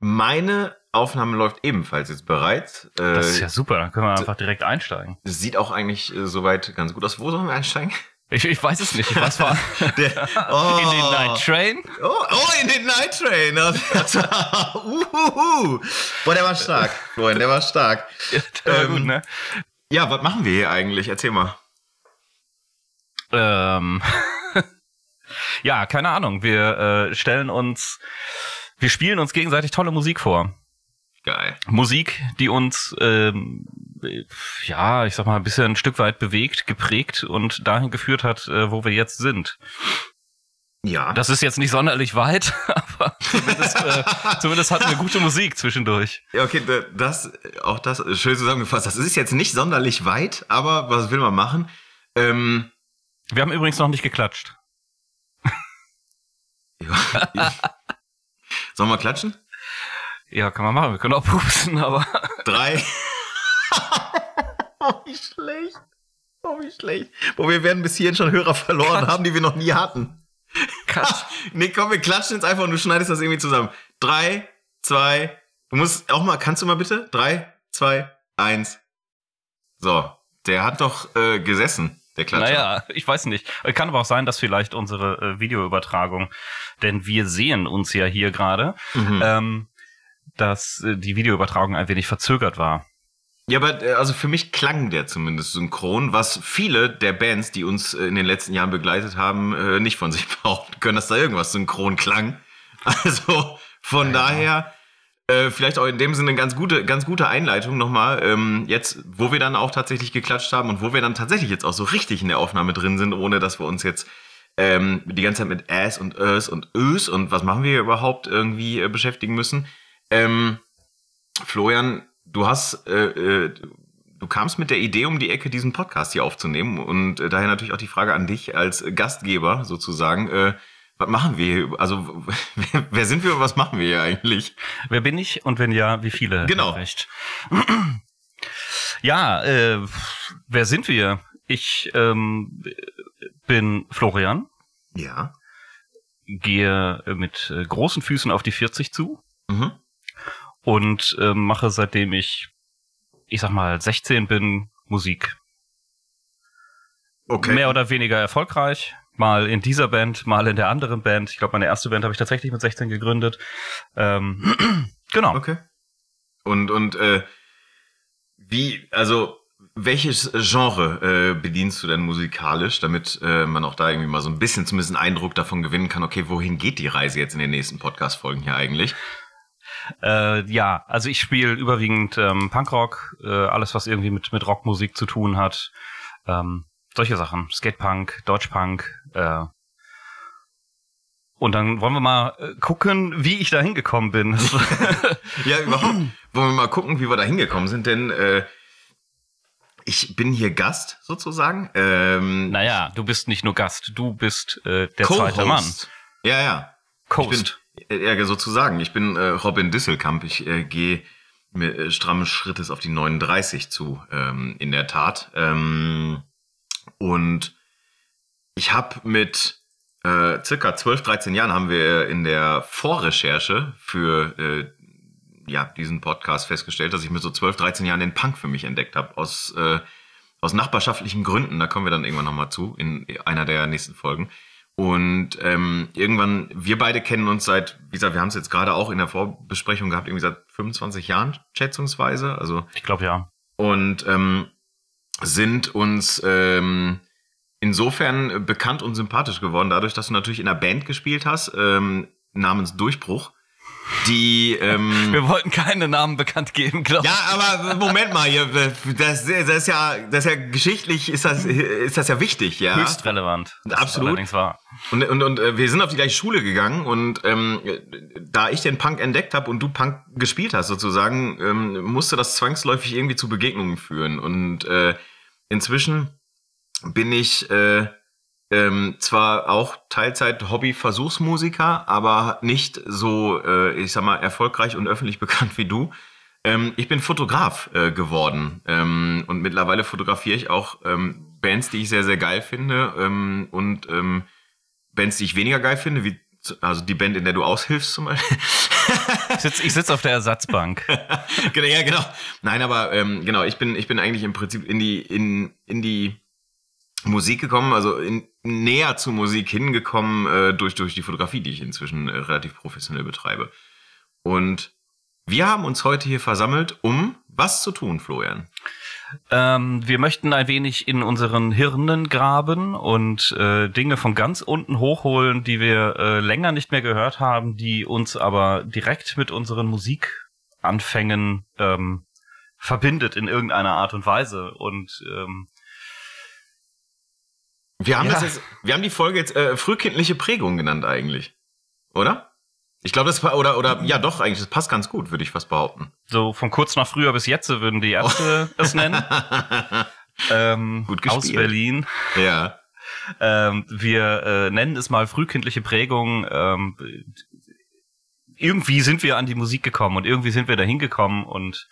Meine Aufnahme läuft ebenfalls jetzt bereits. Das ist ja super, dann können wir einfach direkt einsteigen. Sieht auch eigentlich äh, soweit ganz gut aus. Wo sollen wir einsteigen? Ich, ich weiß es nicht. Ich weiß war Der, oh, in den Night Train. Oh, oh, in den Night Train. Uhuhu. Boah, der war stark, Florian, der war stark. Ja, der war Ähm, gut, ne? Ja, was machen wir hier eigentlich? Erzähl mal. Ähm, ja, keine Ahnung. Wir äh, stellen uns, wir spielen uns gegenseitig tolle Musik vor. Geil. Musik, die uns, ähm, äh, ja, ich sag mal, ein bisschen ein Stück weit bewegt, geprägt und dahin geführt hat, äh, wo wir jetzt sind. Ja. Das ist jetzt nicht sonderlich weit, aber zumindest, äh, zumindest hatten wir gute Musik zwischendurch. Ja, okay, da- das, auch das, schön zusammengefasst. Das ist jetzt nicht sonderlich weit, aber was will man machen? Ähm, Wir haben übrigens noch nicht geklatscht. ja, ich, sollen wir klatschen? Ja, kann man machen. Wir können auch pusten, aber Drei. oh, wie schlecht. Oh, wie schlecht. Boah, wir werden bis hierhin schon Hörer verloren haben, die wir noch nie hatten. Kat- nee, komm, wir klatschen jetzt einfach und du schneidest das irgendwie zusammen. Drei, zwei, du musst auch mal, kannst du mal bitte? Drei, zwei, eins. So, der hat doch äh, gesessen, der Klatscher. Naja, ich weiß nicht. Kann aber auch sein, dass vielleicht unsere äh, Videoübertragung, denn wir sehen uns ja hier gerade, Mhm. ähm, dass äh, die Videoübertragung ein wenig verzögert war. Ja, aber äh, also für mich klang der zumindest synchron, was viele der Bands, die uns äh, in den letzten Jahren begleitet haben, äh, nicht von sich behaupten können, dass da irgendwas synchron klang. Also von daher äh, vielleicht auch in dem Sinne eine ganz gute, ganz gute Einleitung nochmal. Ähm, jetzt, wo wir dann auch tatsächlich geklatscht haben und wo wir dann tatsächlich jetzt auch so richtig in der Aufnahme drin sind, ohne dass wir uns jetzt ähm, die ganze Zeit mit Ass und Ös und Ös und was machen wir überhaupt irgendwie äh, beschäftigen müssen. Ähm, Florian, du hast, äh, äh, du kamst mit der Idee um die Ecke, diesen Podcast hier aufzunehmen und äh, daher natürlich auch die Frage an dich als Gastgeber sozusagen. Was machen wir hier? Also wer, wer sind wir und was machen wir hier eigentlich? Wer bin ich und wenn ja, wie viele? Genau. Recht. Ja, äh, wer sind wir? Ich ähm, bin Florian, Ja. gehe mit äh, großen Füßen auf die 40 zu Mhm. und äh, mache seitdem ich, ich sag mal, 16 bin, Musik. Okay. Mehr oder weniger erfolgreich. Mal in dieser Band, mal in der anderen Band. Ich glaube, meine erste Band habe ich tatsächlich mit 16 gegründet. Ähm, genau. Okay. Und, und äh, wie, also welches Genre äh, bedienst du denn musikalisch, damit äh, man auch da irgendwie mal so ein bisschen zumindest einen Eindruck davon gewinnen kann, okay, wohin geht die Reise jetzt in den nächsten Podcast-Folgen hier eigentlich? Äh, ja, also ich spiele überwiegend ähm, Punkrock, äh, alles was irgendwie mit mit Rockmusik zu tun hat, ähm, solche Sachen, Skatepunk, Deutschpunk. Äh, und dann wollen wir mal äh, gucken, wie ich da hingekommen bin. Ja, überhaupt. Wollen wir mal gucken, wie wir da hingekommen sind, denn äh, ich bin hier Gast sozusagen. Ähm, naja, du bist nicht nur Gast, du bist äh, der zweite Mann. Ja, ja. Coast. Ich bin, ja, sozusagen. Ich bin äh, Robin Disselkamp. Ich äh, gehe mit äh, strammen Schrittes auf die 39 zu, ähm, in der Tat. Ähm, und ich habe mit äh, circa 12, 13 Jahren haben wir in der Vorrecherche für äh, ja, diesen Podcast festgestellt, dass ich mit so 12, 13 Jahren den Punk für mich entdeckt habe. Aus, äh, aus nachbarschaftlichen Gründen. Da kommen wir dann irgendwann nochmal zu, in einer der nächsten Folgen. Und ähm, irgendwann, wir beide kennen uns seit, wie gesagt, wir haben es jetzt gerade auch in der Vorbesprechung gehabt, irgendwie seit 25 Jahren schätzungsweise. Also Ich glaube ja. und ähm, sind uns ähm, insofern bekannt und sympathisch geworden, dadurch, dass du natürlich in einer Band gespielt hast, ähm, namens Durchbruch, die ähm, Wir wollten keine Namen bekannt geben, glaube ich. ja, aber Moment mal, hier, das, das ist ja, das ist ja geschichtlich ist das, ist das ja wichtig, ja. Höchst relevant. Absolut. Allerdings war. Und, und, und äh, wir sind auf die gleiche Schule gegangen und ähm, da ich den Punk entdeckt habe und du Punk gespielt hast sozusagen, ähm, musste das zwangsläufig irgendwie zu Begegnungen führen. Und äh, inzwischen bin ich äh, ähm, zwar auch Teilzeit Hobby-Versuchsmusiker, aber nicht so, äh, ich sag mal, erfolgreich und öffentlich bekannt wie du. Ähm, ich bin Fotograf äh, geworden ähm, und mittlerweile fotografiere ich auch ähm, Bands, die ich sehr, sehr geil finde ähm, und ähm, Bands, die ich weniger geil finde, wie also die Band, in der du aushilfst zum Beispiel. ich sitze sitz auf der Ersatzbank. Genau, ja, genau. Nein, aber ähm, genau, ich bin, ich bin eigentlich im Prinzip in die, in, in die Musik gekommen, also in, näher zur Musik hingekommen äh, durch, durch die Fotografie, die ich inzwischen äh, relativ professionell betreibe. Und wir haben uns heute hier versammelt, um was zu tun, Florian? Ähm, wir möchten ein wenig in unseren Hirnen graben und äh, Dinge von ganz unten hochholen, die wir äh, länger nicht mehr gehört haben, die uns aber direkt mit unseren Musikanfängen ähm, verbindet in irgendeiner Art und Weise. Und ähm, wir haben ja. das jetzt, wir haben die Folge jetzt äh, frühkindliche Prägung genannt eigentlich, oder? Ich glaube, das oder oder ja doch eigentlich, das passt ganz gut, würde ich fast behaupten. So von kurz nach früher bis jetzt würden die Ärzte es nennen. ähm, gut gespielt. Aus Berlin. Ja. Ähm, wir äh, nennen es mal frühkindliche Prägung. Ähm, irgendwie sind wir an die Musik gekommen und irgendwie sind wir dahin gekommen und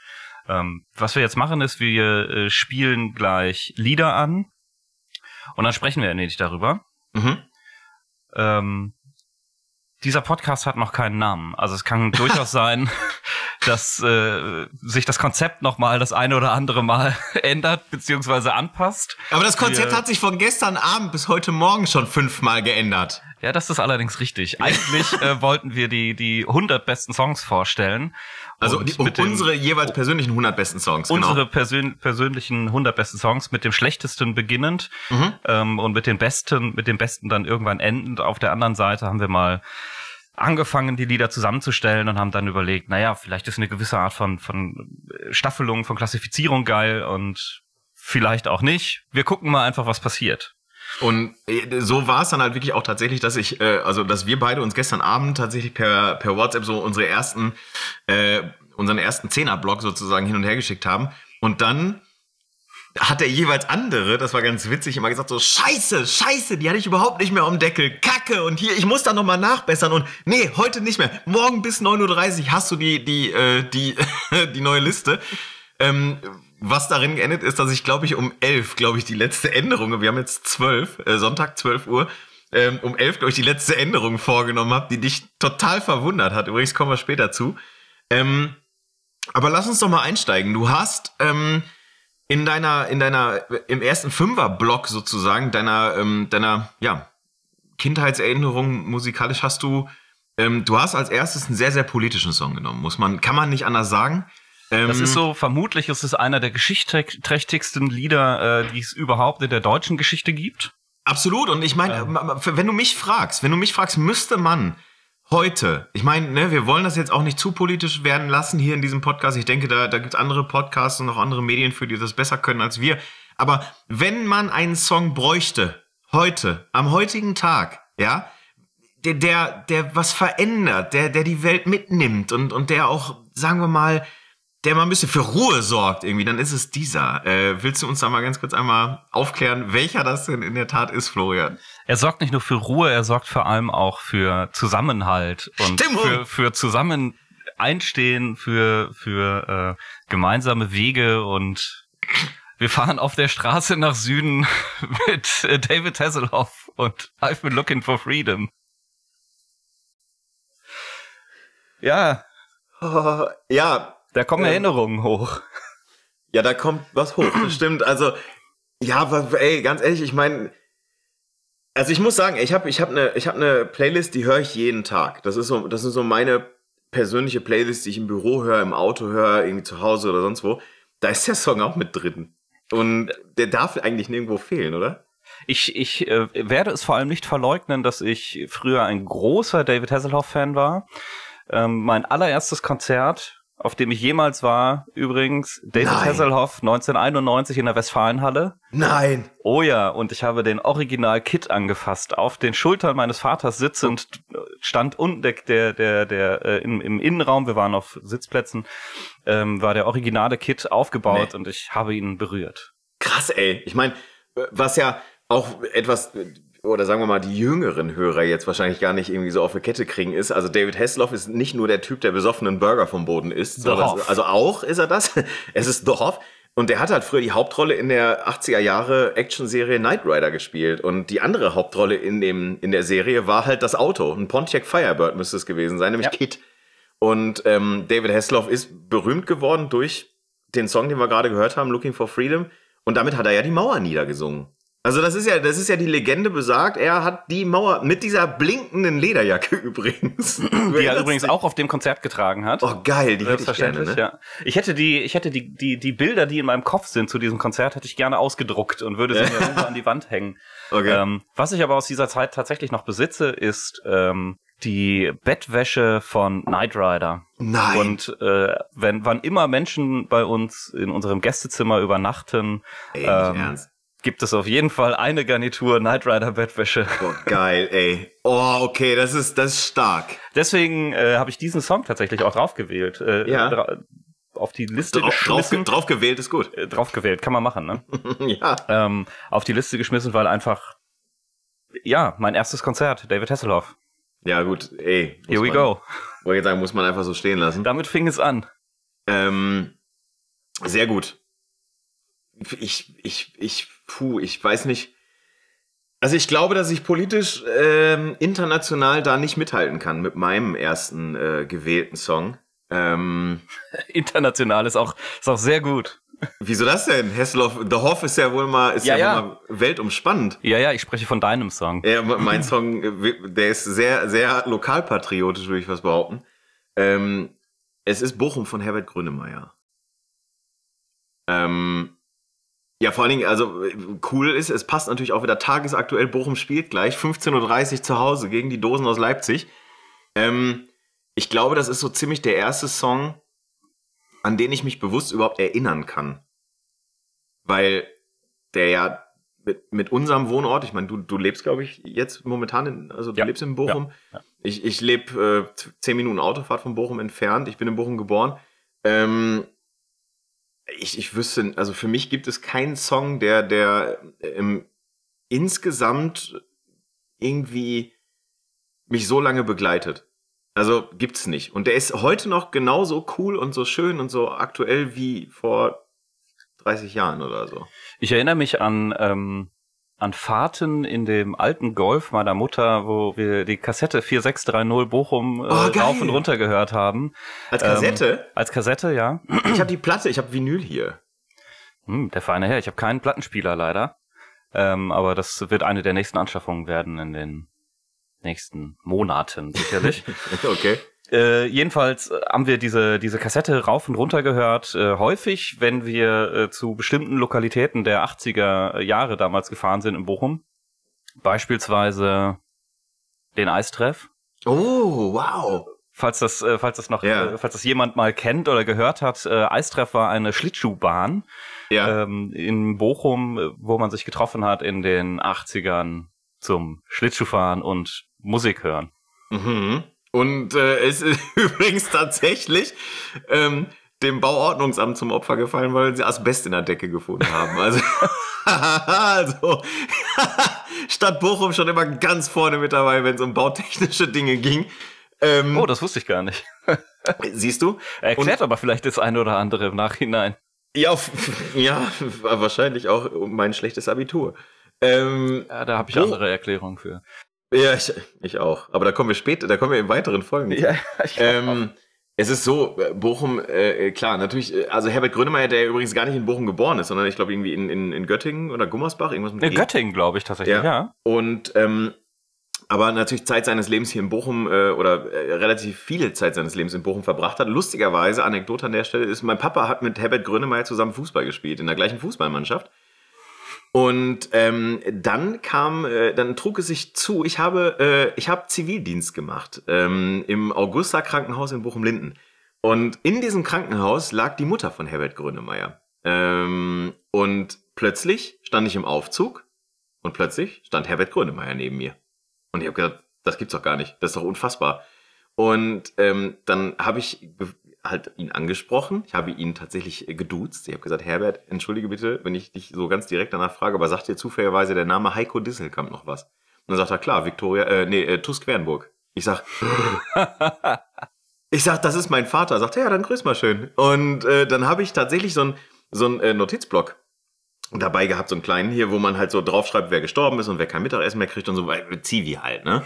ähm, was wir jetzt machen ist, wir äh, spielen gleich Lieder an und dann sprechen wir nicht darüber. Mhm. Ähm, dieser Podcast hat noch keinen Namen. Also es kann durchaus sein, dass äh, sich das Konzept noch mal das eine oder andere Mal ändert beziehungsweise anpasst. Aber das Konzept Wir, hat sich von gestern Abend bis heute Morgen schon fünfmal geändert. Ja, das ist allerdings richtig. Eigentlich äh, wollten wir die die 100 besten Songs vorstellen. Also die, um unsere jeweils persönlichen 100 besten Songs. Genau. Unsere persön persönlichen 100 besten Songs mit dem schlechtesten beginnend mhm. ähm, und mit den besten mit dem besten dann irgendwann endend. Auf der anderen Seite haben wir mal angefangen, die Lieder zusammenzustellen und haben dann überlegt, naja, vielleicht ist eine gewisse Art von, von Staffelung, von Klassifizierung geil und vielleicht auch nicht. Wir gucken mal einfach, was passiert. Und äh, so war es dann halt wirklich auch tatsächlich, dass ich, äh, also dass wir beide uns gestern Abend tatsächlich per, per WhatsApp so unsere ersten, äh, unseren ersten Zehner-Block sozusagen hin und her geschickt haben. Und dann hat der jeweils andere, das war ganz witzig, immer gesagt so, scheiße, scheiße, die hatte ich überhaupt nicht mehr am Deckel, kacke und hier, ich muss da nochmal nachbessern und nee, heute nicht mehr, morgen bis 9.30 Uhr hast du die, die, äh, die, die neue Liste. Ähm, was darin geendet ist, dass ich glaube ich um 11, glaube ich, die letzte Änderung, wir haben jetzt 12, äh, Sonntag 12 Uhr, ähm, um 11, glaube ich, die letzte Änderung vorgenommen habe, die dich total verwundert hat. Übrigens kommen wir später zu. Ähm, aber lass uns doch mal einsteigen. Du hast ähm, in deiner, in deiner, im ersten Fünfer-Block sozusagen, deiner, ähm, deiner, ja, Kindheitserinnerung musikalisch hast du, ähm, du hast als erstes einen sehr, sehr politischen Song genommen, muss man, kann man nicht anders sagen. Ähm, das ist so, vermutlich ist es einer der geschichtsträchtigsten Lieder, äh, die es überhaupt in der deutschen Geschichte gibt. Absolut. Und ich meine, ähm. wenn du mich fragst, wenn du mich fragst, müsste man heute, ich meine, ne, wir wollen das jetzt auch nicht zu politisch werden lassen hier in diesem Podcast. Ich denke, da, da gibt es andere Podcasts und auch andere Medien für, die das besser können als wir. Aber wenn man einen Song bräuchte, heute, am heutigen Tag, ja, der, der, der was verändert, der, der die Welt mitnimmt und, und der auch, sagen wir mal, der mal ein bisschen für Ruhe sorgt irgendwie, dann ist es dieser. Äh, willst du uns da mal ganz kurz einmal aufklären, welcher das denn in der Tat ist, Florian? Er sorgt nicht nur für Ruhe, er sorgt vor allem auch für Zusammenhalt und Stimmung. für, für zusammen einstehen, für, für äh, gemeinsame Wege und wir fahren auf der Straße nach Süden mit äh, David Hasselhoff und I've been looking for freedom. Ja. Oh, ja, da kommen ähm, Erinnerungen hoch. Ja, da kommt was hoch, das stimmt. Also, ja, aber ey, ganz ehrlich, ich meine, also ich muss sagen, ich habe ich hab eine ich hab ne Playlist, die höre ich jeden Tag. Das ist so das ist so meine persönliche Playlist, die ich im Büro höre, im Auto höre, irgendwie zu Hause oder sonst wo. Da ist der Song auch mit drin. Und der darf eigentlich nirgendwo fehlen, oder? Ich, ich äh, werde es vor allem nicht verleugnen, dass ich früher ein großer David Hasselhoff-Fan war. Ähm, mein allererstes Konzert auf dem ich jemals war, übrigens, David Nein. Hasselhoff 1991 in der Westfalenhalle. Nein. Oh ja, und ich habe den Original-Kit angefasst. Auf den Schultern meines Vaters sitzend stand unten der, der, der, der äh, im, im Innenraum, wir waren auf Sitzplätzen, ähm, war der originale Kit aufgebaut nee. und ich habe ihn berührt. Krass, ey. Ich meine, was ja auch etwas oder sagen wir mal, die jüngeren Hörer jetzt wahrscheinlich gar nicht irgendwie so auf eine Kette kriegen, ist, also David Hasselhoff ist nicht nur der Typ, der besoffenen Burger vom Boden isst, sondern, also auch ist er das. es ist Dorf. Und der hat halt früher die Hauptrolle in der 80er Jahre Actionserie Knight Rider gespielt. Und die andere Hauptrolle in, dem, in der Serie war halt das Auto. Ein Pontiac Firebird müsste es gewesen sein, nämlich ja. Kit. Und ähm, David Hasselhoff ist berühmt geworden durch den Song, den wir gerade gehört haben, Looking for Freedom. Und damit hat er ja die Mauer niedergesungen. Also das ist ja, das ist ja die Legende besagt, er hat die Mauer mit dieser blinkenden Lederjacke übrigens. Die er übrigens auch auf dem Konzert getragen hat. Oh geil, die hätte ich gerne, ne? ja. Ich hätte die, ich hätte die, die, die Bilder, die in meinem Kopf sind zu diesem Konzert, hätte ich gerne ausgedruckt und würde sie mir irgendwo an die Wand hängen. Okay. Ähm, was ich aber aus dieser Zeit tatsächlich noch besitze, ist ähm, die Bettwäsche von Knight Rider. Nein. Und äh, wenn wann immer Menschen bei uns in unserem Gästezimmer übernachten, Ey, ähm, ernst? Gibt es auf jeden Fall eine Garnitur Knight Rider Bettwäsche. Oh, geil, ey. Oh, okay, das ist, das ist stark. Deswegen äh, habe ich diesen Song tatsächlich auch draufgewählt. Äh, ja. auf die Liste drauf, geschmissen. Drauf, drauf gewählt ist gut. Äh, drauf gewählt, kann man machen, ne? ja. Ähm, auf die Liste geschmissen, weil einfach, ja, mein erstes Konzert, David Hasselhoff. Ja, gut, ey. Here we man, go. Wollte ich sagen, muss man einfach so stehen lassen. Damit fing es an. Ähm, sehr gut. Ich, ich, ich puh, ich weiß nicht. Also ich glaube, dass ich politisch ähm, international da nicht mithalten kann mit meinem ersten äh, gewählten Song. Ähm, international ist auch, ist auch sehr gut. Wieso das denn? Hessloff, The Hoff ist ja wohl mal, ist ja, ja, ja. Mal weltumspannend. Ja, ja, ich spreche von deinem Song. Ja, mein Song, der ist sehr, sehr lokalpatriotisch, würde ich was behaupten. Ähm, es ist Bochum von Herbert Grönemeyer. Ähm, ja, vor allen Dingen, also cool ist, es passt natürlich auch wieder tagesaktuell. Bochum spielt gleich 15.30 Uhr zu Hause gegen die Dosen aus Leipzig. Ähm, ich glaube, das ist so ziemlich der erste Song, an den ich mich bewusst überhaupt erinnern kann. Weil der ja mit, mit unserem Wohnort, ich meine, du, du lebst, glaube ich, jetzt momentan, in, also du ja. lebst in Bochum. Ja. Ja. Ich, ich lebe äh, zehn Minuten Autofahrt von Bochum entfernt. Ich bin in Bochum geboren. Ähm, ich, ich wüsste, also für mich gibt es keinen Song, der, der ähm, insgesamt irgendwie mich so lange begleitet. Also gibt's nicht. Und der ist heute noch genauso cool und so schön und so aktuell wie vor 30 Jahren oder so. Ich erinnere mich an ähm, an Fahrten in dem alten Golf meiner Mutter, wo wir die Kassette 4630 Bochum äh, oh, rauf und runter gehört haben. Als Kassette? Ähm, als Kassette, ja. Ich habe die Platte, ich habe Vinyl hier. Hm, der feine Herr, ich habe keinen Plattenspieler leider. Ähm, aber das wird eine der nächsten Anschaffungen werden in den nächsten Monaten sicherlich. okay. Äh, jedenfalls äh, haben wir diese, diese Kassette rauf und runter gehört. Äh, häufig, wenn wir äh, zu bestimmten Lokalitäten der 80er Jahre damals gefahren sind in Bochum. Beispielsweise den Eistreff. Oh, wow. Falls das, äh, falls das noch, yeah. äh, falls das jemand mal kennt oder gehört hat, äh, Eistreff war eine Schlittschuhbahn ja. ähm, in Bochum, äh, wo man sich getroffen hat in den 80ern zum Schlittschuhfahren und Musik hören. Mhm. Und äh, es ist übrigens tatsächlich ähm, dem Bauordnungsamt zum Opfer gefallen, weil sie Asbest in der Decke gefunden haben. Also, also Stadt Bochum schon immer ganz vorne mit dabei, wenn es um bautechnische Dinge ging. Ähm, oh, das wusste ich gar nicht. siehst du? Erklärt Und, aber vielleicht das eine oder andere im Nachhinein. Ja, ja wahrscheinlich auch mein schlechtes Abitur. Ähm, ja, da habe ich andere Erklärungen für. Ja, ich, ich auch. Aber da kommen wir später, da kommen wir in weiteren Folgen. Ja, ich ähm, es ist so, äh, Bochum, äh, klar, natürlich, äh, also Herbert Grönemeyer, der übrigens gar nicht in Bochum geboren ist, sondern ich glaube irgendwie in, in, in Göttingen oder Gummersbach, irgendwas mit In Göttingen, glaube ich tatsächlich, ja. ja. Und ähm, aber natürlich Zeit seines Lebens hier in Bochum äh, oder äh, relativ viele Zeit seines Lebens in Bochum verbracht hat. Lustigerweise, Anekdote an der Stelle ist, mein Papa hat mit Herbert Grönemeyer zusammen Fußball gespielt, in der gleichen Fußballmannschaft. Und ähm, dann kam, äh, dann trug es sich zu, ich habe, äh, ich habe Zivildienst gemacht ähm, im Augusta Krankenhaus in Bochum-Linden. Und in diesem Krankenhaus lag die Mutter von Herbert Grönemeyer. Ähm, und plötzlich stand ich im Aufzug und plötzlich stand Herbert Grönemeyer neben mir. Und ich habe gedacht, das gibt's doch gar nicht, das ist doch unfassbar. Und ähm, dann habe ich halt ihn angesprochen. Ich habe ihn tatsächlich geduzt. Ich habe gesagt, Herbert, entschuldige bitte, wenn ich dich so ganz direkt danach frage, aber sagt dir zufälligerweise der Name Heiko Disselkamp noch was? Und dann sagt er, klar, Victoria, äh, nee, äh, Tusk Wernburg. Ich sag, ich sag, das ist mein Vater. Sagt er, ja, dann grüß mal schön. Und äh, dann habe ich tatsächlich so ein so einen äh, Notizblock dabei gehabt, so einen kleinen hier, wo man halt so draufschreibt, wer gestorben ist und wer kein Mittagessen mehr kriegt und so, weil Zivi halt, ne?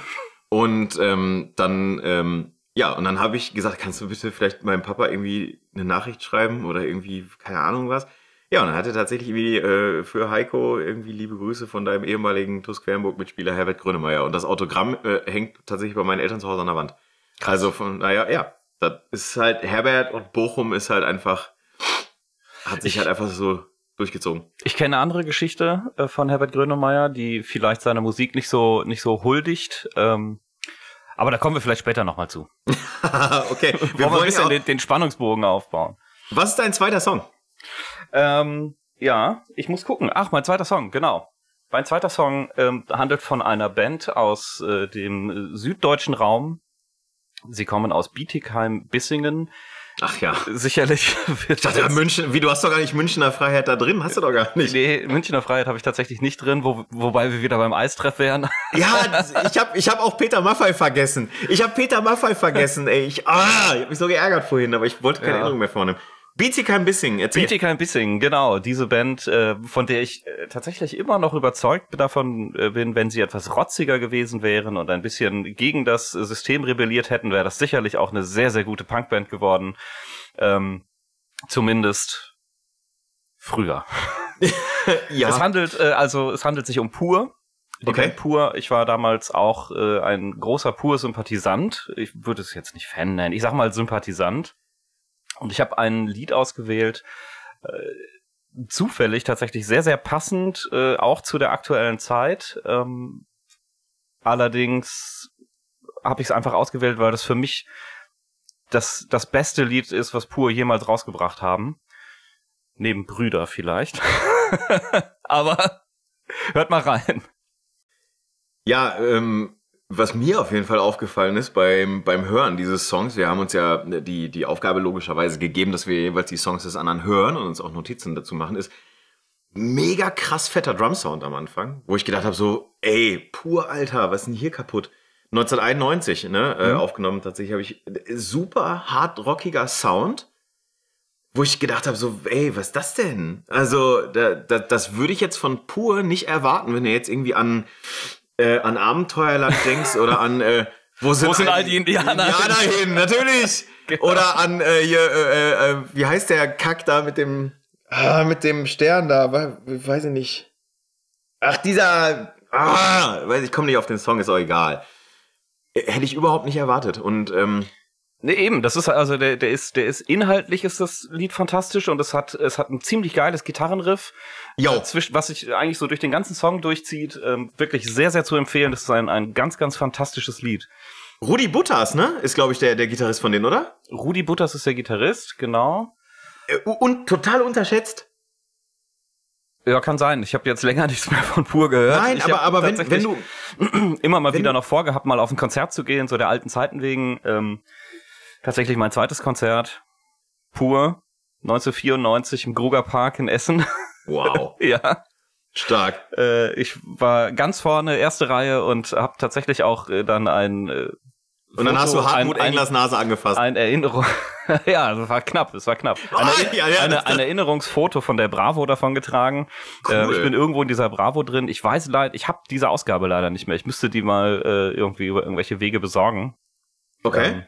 Und ähm, dann, ähm, ja, und dann habe ich gesagt, kannst du bitte vielleicht meinem Papa irgendwie eine Nachricht schreiben oder irgendwie, keine Ahnung was. Ja, und dann hat er tatsächlich irgendwie äh, für Heiko irgendwie liebe Grüße von deinem ehemaligen TuS Quernburg-Mitspieler Herbert Grönemeyer. Und das Autogramm äh, hängt tatsächlich bei meinen Eltern zu Hause an der Wand. Also von, naja, ja, das ist halt, Herbert und Bochum ist halt einfach, hat sich ich, halt einfach so durchgezogen. Ich kenne eine andere Geschichte äh, von Herbert Grönemeyer, die vielleicht seine Musik nicht so, nicht so huldigt. Ähm, aber da kommen wir vielleicht später nochmal zu. okay. Wir wollen, ein bisschen den, den Spannungsbogen aufbauen. Was ist dein zweiter Song? Ähm, ja, ich muss gucken. Ach, mein zweiter Song, genau. Mein zweiter Song ähm, handelt von einer Band aus äh, dem süddeutschen Raum. Sie kommen aus Bietigheim-Bissingen. Ach ja. Sicherlich wird ich dachte, München, wie du hast doch gar nicht Münchner Freiheit da drin, hast du doch gar nicht. Nee, Münchner Freiheit habe ich tatsächlich nicht drin, wo, wobei wir wieder beim Eistreff wären. Ja, ich habe ich hab auch Peter Maffei vergessen. Ich habe Peter Maffei vergessen, ey. Ich, ah, ich habe mich so geärgert vorhin, aber ich wollte keine ja. Erinnerung mehr vornehmen. Bietigheim Bissing, erzähl. Bietigheim Bissing, genau. Diese Band, äh, von der ich äh, tatsächlich immer noch überzeugt davon äh, bin, wenn sie etwas rotziger gewesen wären und ein bisschen gegen das System rebelliert hätten, wäre das sicherlich auch eine sehr, sehr gute Punkband geworden. Ähm, zumindest früher. ja. Es handelt, äh, also es handelt sich um Pur. Die okay. Band Pur, ich war damals auch äh, ein großer Pur-Sympathisant. Ich würde es jetzt nicht Fan nennen. Ich sag mal Sympathisant. Und ich habe ein Lied ausgewählt, äh, zufällig tatsächlich sehr, sehr passend, äh, auch zu der aktuellen Zeit. Ähm, allerdings habe ich es einfach ausgewählt, weil das für mich das, das beste Lied ist, was Pur jemals rausgebracht haben. Neben Brüder vielleicht. Aber hört mal rein. Ja, ähm, was mir auf jeden Fall aufgefallen ist beim, beim Hören dieses Songs, wir haben uns ja die, die Aufgabe logischerweise gegeben, dass wir jeweils die Songs des anderen hören und uns auch Notizen dazu machen, ist mega krass fetter Drumsound am Anfang, wo ich gedacht habe, so, ey, pur Alter, was ist denn hier kaputt? 1991, ne, äh, mhm. äh, aufgenommen tatsächlich, habe ich super hart rockiger Sound, wo ich gedacht habe, so, ey, was ist das denn? Also, da, da, das würde ich jetzt von pur nicht erwarten, wenn er jetzt irgendwie an äh, an Abenteuerland denkst oder an äh, wo sind, wo sind all die Indianer, Indianer hin? Natürlich. Genau. Oder an äh, hier, äh, äh, wie heißt der Kack da mit dem ah, mit dem Stern da? Weiß ich nicht. Ach dieser, ah, weiß ich, komme nicht auf den Song, ist auch egal. Hätte ich überhaupt nicht erwartet und ähm, Nee, eben, das ist also der, der ist, der ist inhaltlich ist das Lied fantastisch und es hat, es hat ein ziemlich geiles Gitarrenriff, jo. Äh, was sich eigentlich so durch den ganzen Song durchzieht. Ähm, wirklich sehr, sehr zu empfehlen. Das ist ein, ein ganz, ganz fantastisches Lied. Rudi Butters, ne? Ist, glaube ich, der, der Gitarrist von denen, oder? Rudi Butters ist der Gitarrist, genau. Äh, und total unterschätzt. Ja, kann sein. Ich habe jetzt länger nichts mehr von Pur gehört. Nein, ich aber, aber wenn, wenn du immer mal wieder noch vorgehabt, mal auf ein Konzert zu gehen, so der alten Zeiten wegen. Ähm, tatsächlich mein zweites Konzert. Pur. 1994 im Gruger Park in Essen. Wow. ja. Stark. Äh, ich war ganz vorne, erste Reihe und habe tatsächlich auch äh, dann ein äh, und dann hast du Hartmut ein, Englers Nase angefasst. Ein Erinnerung. ja, das war knapp, es war knapp. Ein, oh, ja, ja, eine, ein Erinnerungsfoto von der Bravo davon getragen. Cool. Äh, ich bin irgendwo in dieser Bravo drin. Ich weiß leider, ich habe diese Ausgabe leider nicht mehr. Ich müsste die mal äh, irgendwie über irgendwelche Wege besorgen. Okay. Ähm,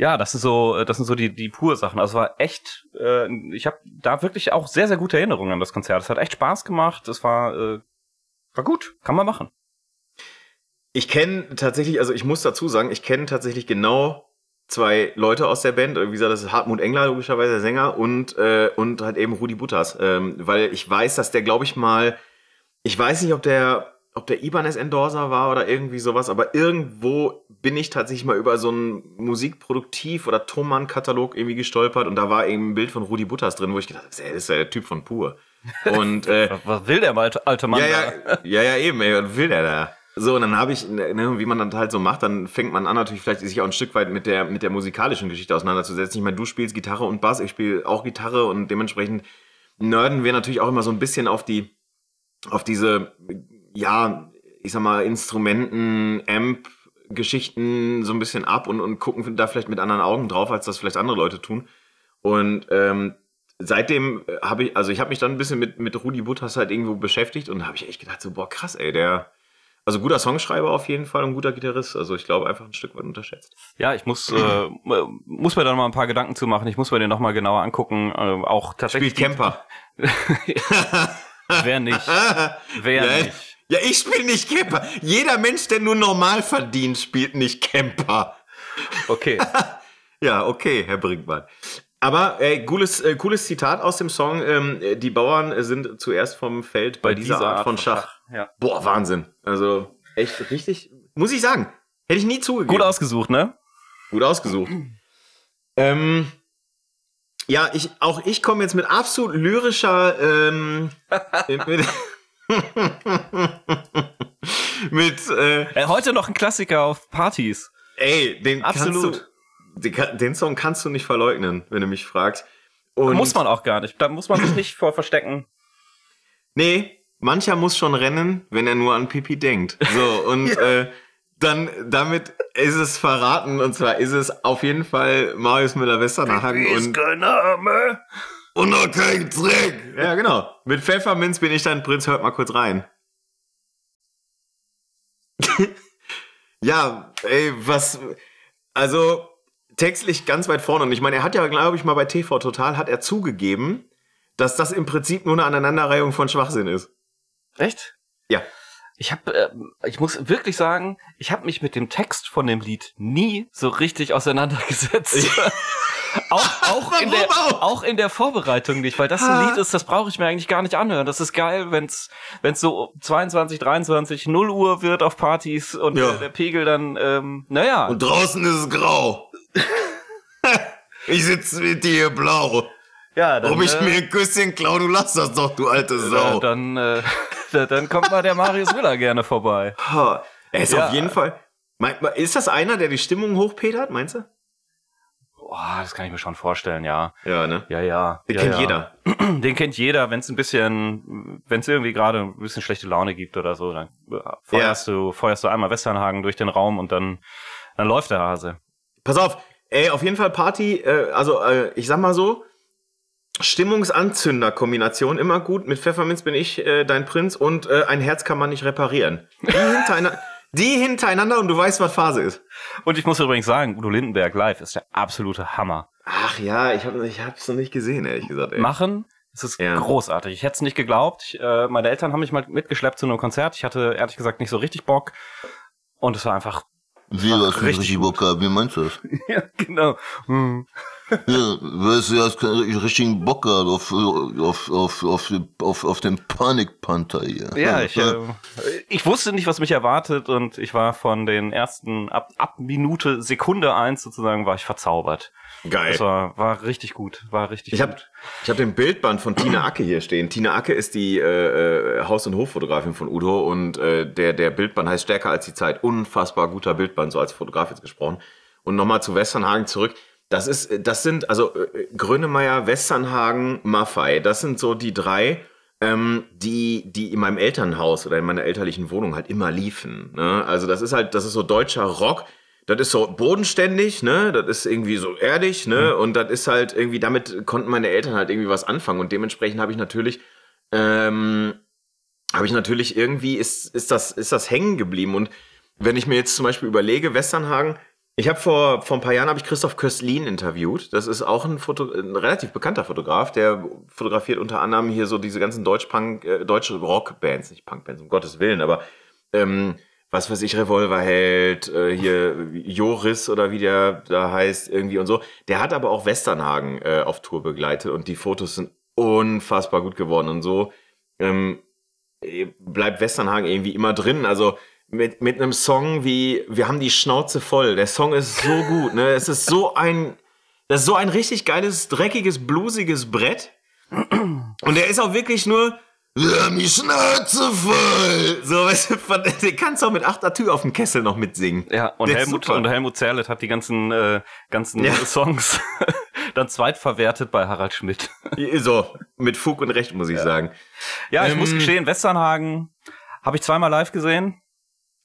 ja, das ist so, äh, das sind so die die pure Sachen. Also war echt, äh, ich habe da wirklich auch sehr sehr gute Erinnerungen an das Konzert. Es hat echt Spaß gemacht. Es war äh, war gut, kann man machen. Ich kenne tatsächlich, also ich muss dazu sagen, ich kenne tatsächlich genau zwei Leute aus der Band. Wie gesagt, das ist Hartmut Engler, logischerweise der Sänger, und, äh, und halt eben Rudi Butters. Ähm, weil ich weiß, dass der, glaube ich mal, ich weiß nicht, ob der ob der Ibanez Endorser war oder irgendwie sowas, aber irgendwo bin ich tatsächlich mal über so einen Musikproduktiv- oder Thomann-Katalog irgendwie gestolpert und da war eben ein Bild von Rudi Butters drin, wo ich gedacht habe, das ist ja der Typ von Pur. Und äh, was will der alte Mann? Ja, ja, ja, ja, eben, ey, was will der da? So, und dann habe ich, ne, wie man dann halt so macht, dann fängt man an, natürlich vielleicht sich auch ein Stück weit mit der, mit der musikalischen Geschichte auseinanderzusetzen. Ich meine, du spielst Gitarre und Bass, ich spiele auch Gitarre und dementsprechend nerden wir natürlich auch immer so ein bisschen auf die, auf diese ja, ich sag mal, Instrumenten, Amp, Geschichten so ein bisschen ab und, und gucken da vielleicht mit anderen Augen drauf, als das vielleicht andere Leute tun. Und ähm, seitdem habe ich, also ich habe mich dann ein bisschen mit, mit Rudi Butters halt irgendwo beschäftigt und habe ich echt gedacht, so, boah, krass, ey, der, also guter Songschreiber auf jeden Fall und guter Gitarrist. Also ich glaube einfach ein Stück weit unterschätzt. Ja, ich muss äh, muss mir da noch mal ein paar Gedanken zu machen. Ich muss mir den noch mal genauer angucken. Äh, auch tatsächlich. Spielt Camper. Wer nicht? Wer ja, nicht? Ja, ich spiele nicht Camper. Jeder Mensch, der nur normal verdient, spielt nicht Camper. Okay. ja, okay, Herr Brinkmann. Aber ey, cooles, äh, cooles Zitat aus dem Song. Ähm, die Bauern sind zuerst vom Feld bei, bei dieser, dieser, Art von Schach. Schach. Ja. Boah, Wahnsinn. Also echt richtig, muss ich sagen. Hätte ich nie zugegeben. Gut ausgesucht, ne? Gut ausgesucht. ähm, ja, ich, auch ich komme jetzt mit absolut lyrischer ähm, mit, mit äh, äh, heute noch ein Klassiker auf Partys. Ey, den absolut. Kannst du, den, den Song kannst du nicht verleugnen, wenn du mich fragst. Und muss man auch gar nicht. Da muss man sich nicht vor verstecken. Nee, mancher muss schon rennen, wenn er nur an Pipi denkt. So, und ja. äh, dann damit ist es verraten. Und zwar ist es auf jeden Fall Marius Müller-Westernhagen. und ist kein Name. Und noch kein Dreck. Ja, genau. Mit Pfefferminz bin ich dein Prinz. Hört mal kurz rein. ja, ey, was... Also, textlich ganz weit vorne. Und ich meine, er hat ja, glaube ich, mal bei TV Total hat er zugegeben, dass das im Prinzip nur eine Aneinanderreihung von Schwachsinn ist. Echt? Ja. Ich habe, äh, ich muss wirklich sagen, ich habe mich mit dem Text von dem Lied nie so richtig auseinandergesetzt. auch, auch, in der, auch in der Vorbereitung nicht, weil das ein Lied ist, das brauche ich mir eigentlich gar nicht anhören. Das ist geil, wenn's, wenn's so 22, 23, 0 Uhr wird auf Partys und ja. der Pegel dann, ähm, naja. Und draußen ist es grau. ich sitze mit dir blau. Ja, dann, Ob ich äh, mir ein Küsschen klau, du lass das doch, du alte Sau. Äh, dann, äh, dann kommt mal der Marius Müller gerne vorbei. Er ist ja. auf jeden Fall. Ist das einer, der die Stimmung hochpetert, meinst du? Boah, das kann ich mir schon vorstellen, ja. Ja, ne? Ja, ja. Den ja, kennt ja. jeder. Den kennt jeder, wenn es ein bisschen, wenn es irgendwie gerade ein bisschen schlechte Laune gibt oder so, dann feuerst ja. du, feuerst du einmal Westernhagen durch den Raum und dann, dann läuft der Hase. Pass auf, ey, auf jeden Fall Party, äh, also äh, ich sag mal so, Stimmungsanzünder-Kombination immer gut. Mit Pfefferminz bin ich äh, dein Prinz und äh, ein Herz kann man nicht reparieren. Die hintereinander, die hintereinander und du weißt, was Phase ist. Und ich muss übrigens sagen, Udo Lindenberg live ist der absolute Hammer. Ach ja, ich habe ich hab's noch nicht gesehen, ehrlich gesagt. Ey. Machen, es ist ja. großartig. Ich hätte es nicht geglaubt. Ich, äh, meine Eltern haben mich mal mitgeschleppt zu einem Konzert. Ich hatte ehrlich gesagt nicht so richtig Bock. Und es war einfach wie, was richtig Bock gehabt? Wie meinst du das? ja, genau. Hm. Ja, weißt du, du hast keinen richtigen Bock gehabt auf, auf, auf, auf, auf, auf den Panikpanther hier. Ja, ich, äh, ich wusste nicht, was mich erwartet und ich war von den ersten, ab, ab Minute, Sekunde eins sozusagen, war ich verzaubert. Geil. Das war, war richtig gut, war richtig ich hab, gut. Ich habe den Bildband von Tina Acke hier stehen. Tina Acke ist die äh, äh, Haus- und Hoffotografin von Udo und äh, der, der Bildband heißt Stärker als die Zeit. Unfassbar guter Bildband, so als Fotograf jetzt gesprochen. Und nochmal zu Westernhagen zurück. Das ist, das sind, also äh, Grönemeyer, Westernhagen, Maffei, das sind so die drei, ähm, die, die in meinem Elternhaus oder in meiner elterlichen Wohnung halt immer liefen. Ne? Also das ist halt, das ist so deutscher Rock das ist so bodenständig, ne? Das ist irgendwie so erdig, ne? Mhm. Und das ist halt irgendwie, damit konnten meine Eltern halt irgendwie was anfangen. Und dementsprechend habe ich natürlich, ähm, habe ich natürlich irgendwie, ist, ist das, ist das hängen geblieben. Und wenn ich mir jetzt zum Beispiel überlege, Westernhagen, ich habe vor, vor ein paar Jahren habe ich Christoph Köstlin interviewt. Das ist auch ein, Foto, ein relativ bekannter Fotograf, der fotografiert unter anderem hier so diese ganzen Deutsch-Punk, äh, deutsche Rockbands, nicht Punkbands, um Gottes Willen, aber ähm, was weiß ich, Revolverheld, äh, hier Joris oder wie der da heißt, irgendwie und so. Der hat aber auch Westernhagen äh, auf Tour begleitet und die Fotos sind unfassbar gut geworden und so ähm, bleibt Westernhagen irgendwie immer drin. Also mit, mit einem Song wie Wir haben die Schnauze voll. Der Song ist so gut, ne? Es ist so ein, das ist so ein richtig geiles, dreckiges, bluesiges Brett. Und der ist auch wirklich nur wir haben die Schnauze voll. So, weißt du, den kannst du auch mit achter Tür auf dem Kessel noch mitsingen. Ja, und Helmut, und Helmut Zerlett hat die ganzen, äh, ganzen ja. Songs dann zweitverwertet bei Harald Schmidt. So, mit Fug und Recht, muss ich ja. sagen. Ja, ich ähm, muss gestehen, Westernhagen habe ich zweimal live gesehen.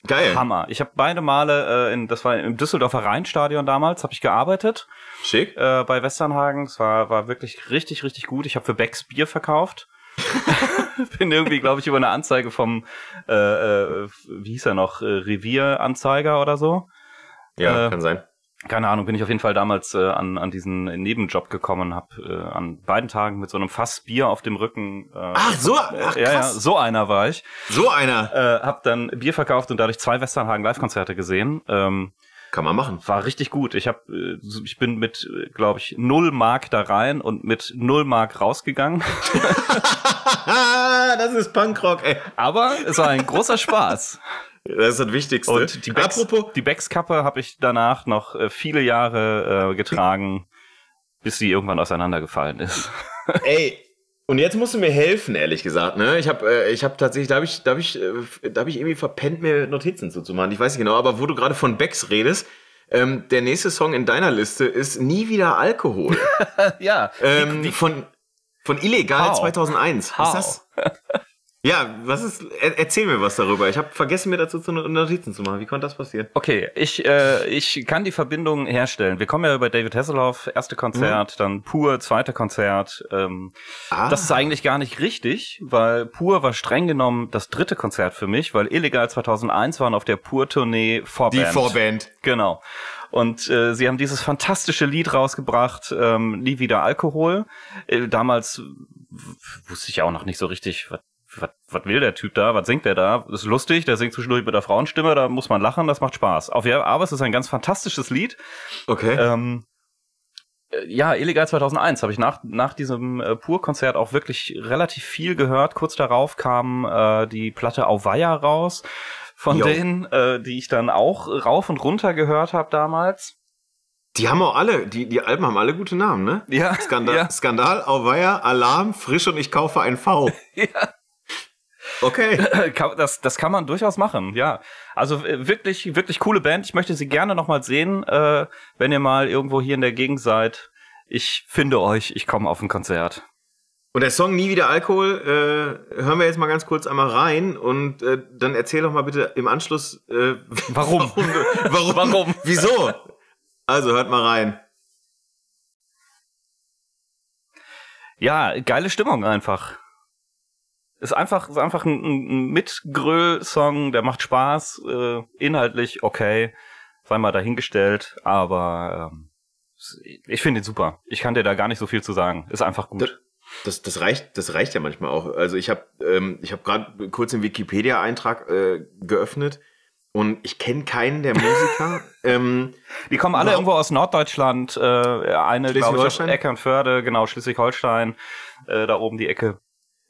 Geil. Hammer. Ich habe beide Male, äh, in, das war im Düsseldorfer Rheinstadion damals, habe ich gearbeitet. Schick. Äh, bei Westernhagen. Es war, war wirklich richtig, richtig gut. Ich habe für Becks Bier verkauft. Bin irgendwie, glaube ich, über eine Anzeige vom, äh, äh, wie hieß er noch, äh, Revieranzeiger oder so. Ja, äh, kann sein keine Ahnung, bin ich auf jeden Fall damals äh, an, an diesen Nebenjob gekommen, habe äh, an beiden Tagen mit so einem Fass Bier auf dem Rücken. Äh, ach so, ach, äh, ja, ja, so einer war ich. So einer. Äh, hab dann Bier verkauft und dadurch zwei Westernhagen Live-Konzerte gesehen. Ähm, Kann man machen. War richtig gut. Ich hab, äh, ich bin mit, äh, glaube ich, null Mark da rein und mit null Mark rausgegangen. das ist Punkrock, ey. Aber es war ein großer Spaß. Das ist das Wichtigste. Und die Becks, Apropos die Becks-Kappe habe ich danach noch äh, viele Jahre äh, getragen, bis sie irgendwann auseinandergefallen ist. Ey, und jetzt musst du mir helfen, ehrlich gesagt. Ne? Ich habe äh, ich hab tatsächlich, da habe ich, da hab ich, äh, da hab ich irgendwie verpennt, mir Notizen zuzumachen. Ich weiß nicht genau, aber wo du gerade von Becks redest, ähm, der nächste Song in deiner Liste ist Nie wieder Alkohol. ja. Ähm, die, die, von, von Illegal How? 2001. How? Ist das? Ja, was ist, erzähl mir was darüber. Ich habe vergessen, mir dazu Notizen zu machen. Wie konnte das passieren? Okay, ich, äh, ich kann die Verbindung herstellen. Wir kommen ja über David Hasselhoff, erste Konzert, mhm. dann Pur, zweite Konzert. Ähm, ah. Das ist eigentlich gar nicht richtig, weil Pur war streng genommen das dritte Konzert für mich, weil Illegal 2001 waren auf der Pur-Tournee Vorband. Die Vorband. Genau. Und äh, sie haben dieses fantastische Lied rausgebracht, ähm, Nie wieder Alkohol. Äh, damals wusste ich auch noch nicht so richtig, was was, was will der Typ da? Was singt der da? Das ist lustig, der singt zwischendurch mit der Frauenstimme, da muss man lachen, das macht Spaß. Auf jeden Fall, aber es ist ein ganz fantastisches Lied. Okay. Ähm, äh, ja, Illegal 2001 habe ich nach, nach diesem äh, Pur-Konzert auch wirklich relativ viel gehört. Kurz darauf kam äh, die Platte Auweia raus, von jo. denen, äh, die ich dann auch rauf und runter gehört habe damals. Die haben auch alle, die, die Alben haben alle gute Namen, ne? Ja. Skandal, ja. Skandal Auweia, Alarm, Frisch und ich kaufe ein V. ja. Okay. Das, das kann man durchaus machen, ja. Also äh, wirklich, wirklich coole Band. Ich möchte sie gerne nochmal sehen, äh, wenn ihr mal irgendwo hier in der Gegend seid. Ich finde euch, ich komme auf ein Konzert. Und der Song Nie wieder Alkohol, äh, hören wir jetzt mal ganz kurz einmal rein und äh, dann erzähl doch mal bitte im Anschluss, äh, warum? warum? Warum? warum? Wieso? Also hört mal rein. Ja, geile Stimmung einfach. Ist einfach, ist einfach ein, ein Mitgröl-Song, der macht Spaß, äh, inhaltlich okay, sei mal dahingestellt, aber ähm, ich finde ihn super. Ich kann dir da gar nicht so viel zu sagen. Ist einfach gut. Das, das, das reicht, das reicht ja manchmal auch. Also ich habe, ähm, ich habe gerade kurz den Wikipedia-Eintrag äh, geöffnet und ich kenne keinen der Musiker. ähm, die kommen alle irgendwo aus Norddeutschland. Äh, eine, glaube ich, aus Eckernförde, genau, Schleswig-Holstein, äh, da oben die Ecke.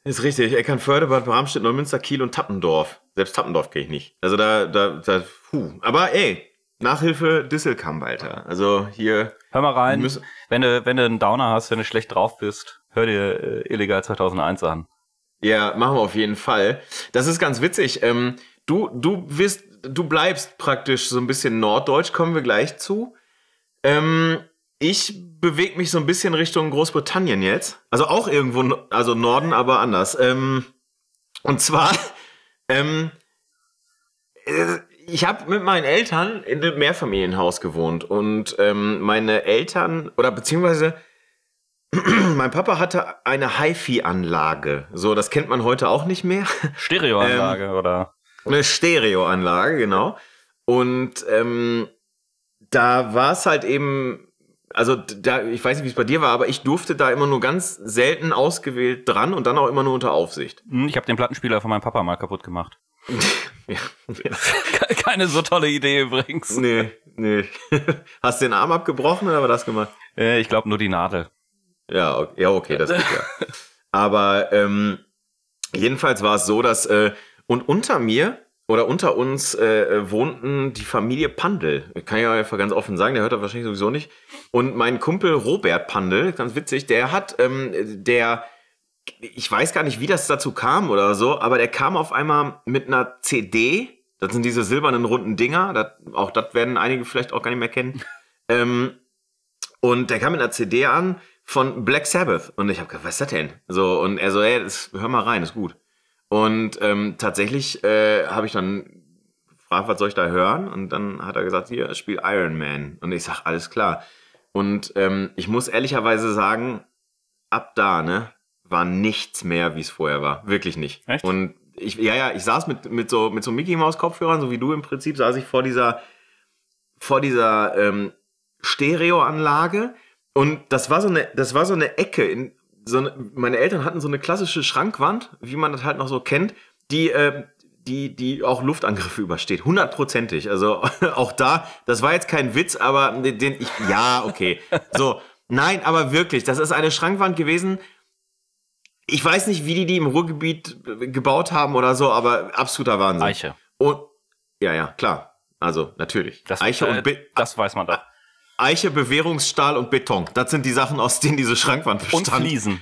Ist richtig. Eckernförde, Bad Bramstedt, Neumünster, Kiel und Tappendorf. Selbst Tappendorf kenne ich nicht. Also da, da, da, puh. Aber ey, Nachhilfe Disselkamp, Alter. Also hier. Hör mal rein. Wenn du, wenn du einen Downer hast, wenn du schlecht drauf bist, hör dir äh, Illegal 2001 an. Ja, machen wir auf jeden Fall. Das ist ganz witzig. Ähm, du, du wirst, du bleibst praktisch so ein bisschen norddeutsch, kommen wir gleich zu. Ähm, ich bewege mich so ein bisschen Richtung Großbritannien jetzt. Also auch irgendwo, also Norden, aber anders. Ähm, und zwar, ähm, äh, ich habe mit meinen Eltern in einem Mehrfamilienhaus gewohnt und ähm, meine Eltern oder beziehungsweise mein Papa hatte eine HiFi-Anlage. So, das kennt man heute auch nicht mehr. Stereoanlage ähm, oder? Eine Stereoanlage, genau. Und ähm, da war es halt eben also da, ich weiß nicht, wie es bei dir war, aber ich durfte da immer nur ganz selten ausgewählt dran und dann auch immer nur unter Aufsicht. Hm, ich habe den Plattenspieler von meinem Papa mal kaputt gemacht. ja, Keine so tolle Idee übrigens. Nee, nee. Hast du den Arm abgebrochen oder war das gemacht? Äh, ich glaube nur die Nadel. Ja, okay, ja, okay, das geht ja. Aber ähm, jedenfalls war es so, dass äh, und unter mir oder unter uns äh, wohnten die Familie Pandel. Kann ich ja einfach ganz offen sagen, der hört das wahrscheinlich sowieso nicht. Und mein Kumpel Robert Pandel, ganz witzig, der hat, ähm, der, ich weiß gar nicht, wie das dazu kam oder so, aber der kam auf einmal mit einer CD. Das sind diese silbernen runden Dinger. Das, auch das werden einige vielleicht auch gar nicht mehr kennen. ähm, und der kam mit einer CD an von Black Sabbath. Und ich habe gedacht, was ist das denn? So, und er so, ey, das, hör mal rein, ist gut. Und ähm, tatsächlich äh, habe ich dann gefragt, was soll ich da hören? Und dann hat er gesagt, hier, spiel Iron Man. Und ich sag, alles klar. Und ähm, ich muss ehrlicherweise sagen, ab da, ne, war nichts mehr, wie es vorher war. Wirklich nicht. Echt? Und ich, ja, ja, ich saß mit, mit so, mit so Mickey Maus Kopfhörern, so wie du im Prinzip, saß ich vor dieser, vor dieser ähm, Stereoanlage. Und das war so eine, das war so eine Ecke in, so eine, meine Eltern hatten so eine klassische Schrankwand, wie man das halt noch so kennt, die, äh, die, die auch Luftangriffe übersteht. Hundertprozentig. Also auch da, das war jetzt kein Witz, aber den, ich, ja, okay. So. Nein, aber wirklich, das ist eine Schrankwand gewesen. Ich weiß nicht, wie die die im Ruhrgebiet gebaut haben oder so, aber absoluter Wahnsinn. Eiche. Und, ja, ja, klar. Also, natürlich. Das, Eiche äh, und Be das weiß man doch. Eiche, Bewährungsstahl und Beton. Das sind die Sachen, aus denen diese Schrankwand Und bestand. Fliesen.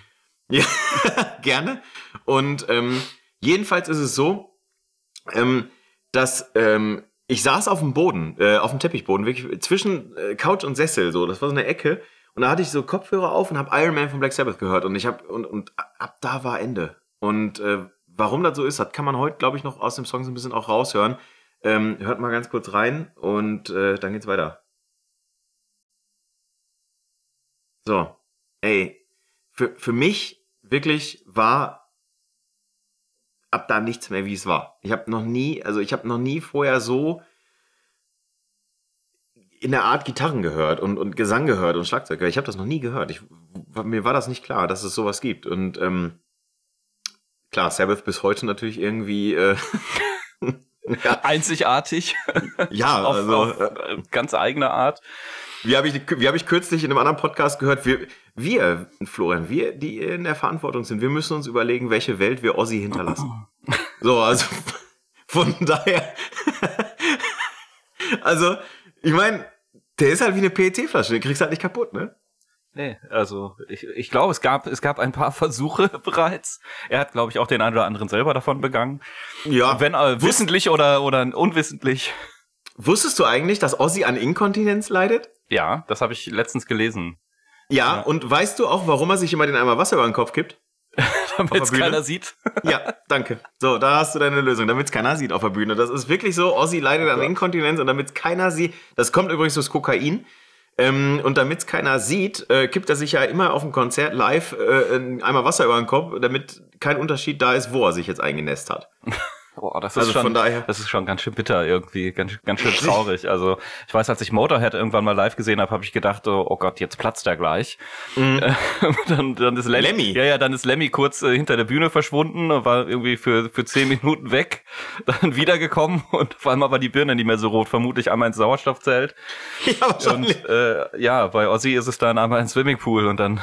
Ja, gerne. Und ähm, jedenfalls ist es so, ähm, dass ähm, ich saß auf dem Boden, äh, auf dem Teppichboden, wirklich zwischen äh, Couch und Sessel, so. Das war so eine Ecke. Und da hatte ich so Kopfhörer auf und habe Iron Man von Black Sabbath gehört. Und ich habe und, und ab da war Ende. Und äh, warum das so ist, das kann man heute, glaube ich, noch aus dem Song so ein bisschen auch raushören. Ähm, hört mal ganz kurz rein und äh, dann geht's weiter. So, ey, für, für mich wirklich war ab da nichts mehr, wie es war. Ich habe noch nie, also ich habe noch nie vorher so in der Art Gitarren gehört und, und Gesang gehört und Schlagzeug gehört. Ich habe das noch nie gehört. Ich, mir war das nicht klar, dass es sowas gibt. Und ähm, klar, Sabbath bis heute natürlich irgendwie äh, ja, Einzigartig. ja, auf, also auf äh, äh, ganz eigene Art. Wie habe ich, wie hab ich kürzlich in einem anderen Podcast gehört, wir, wir, Florian, wir, die in der Verantwortung sind, wir müssen uns überlegen, welche Welt wir Ossi hinterlassen. So, also von daher, also, ich meine, der ist halt wie eine PET-Flasche, den kriegst du halt nicht kaputt, ne? Nee, also ich, ich glaube, es gab, es gab ein paar Versuche bereits. Er hat, glaube ich, auch den einen oder anderen selber davon begangen. Ja. Wenn äh, wissentlich oder, oder unwissentlich. Wusstest du eigentlich, dass Ossi an Inkontinenz leidet? Ja, das habe ich letztens gelesen. Ja, Ja. und weißt du auch, warum er sich immer den Eimer Wasser über den Kopf kippt? Damit es keiner sieht. Ja, danke. So, da hast du deine Lösung, damit es keiner sieht auf der Bühne. Das ist wirklich so, Ossi leidet an Inkontinenz und damit es keiner sieht, das kommt übrigens durchs Kokain. Ähm, und damit es keiner sieht, äh, kippt er sich ja immer auf dem Konzert live äh, einen Eimer Wasser über den Kopf, damit kein Unterschied da ist, wo er sich jetzt eingenässt hat. Boah, das ist Also schon, von daher- das ist schon ganz schön bitter irgendwie, ganz, ganz schön traurig. Also ich weiß, als ich Motorhead irgendwann mal live gesehen habe, habe ich gedacht, oh, oh Gott, jetzt platzt er gleich. Äh, dann, dann ist Lemmy, Mhm. Lemmy? ja, ja, dann ist Lemmy kurz äh, hinter der Bühne verschwunden, war irgendwie für für zehn Minuten weg, dann wiedergekommen und auf einmal war die Birne nicht mehr so rot, vermutlich einmal ins Sauerstoffzelt. ja, wahrscheinlich. Und äh, ja, bei Ozzy ist es dann einmal ins Swimmingpool und dann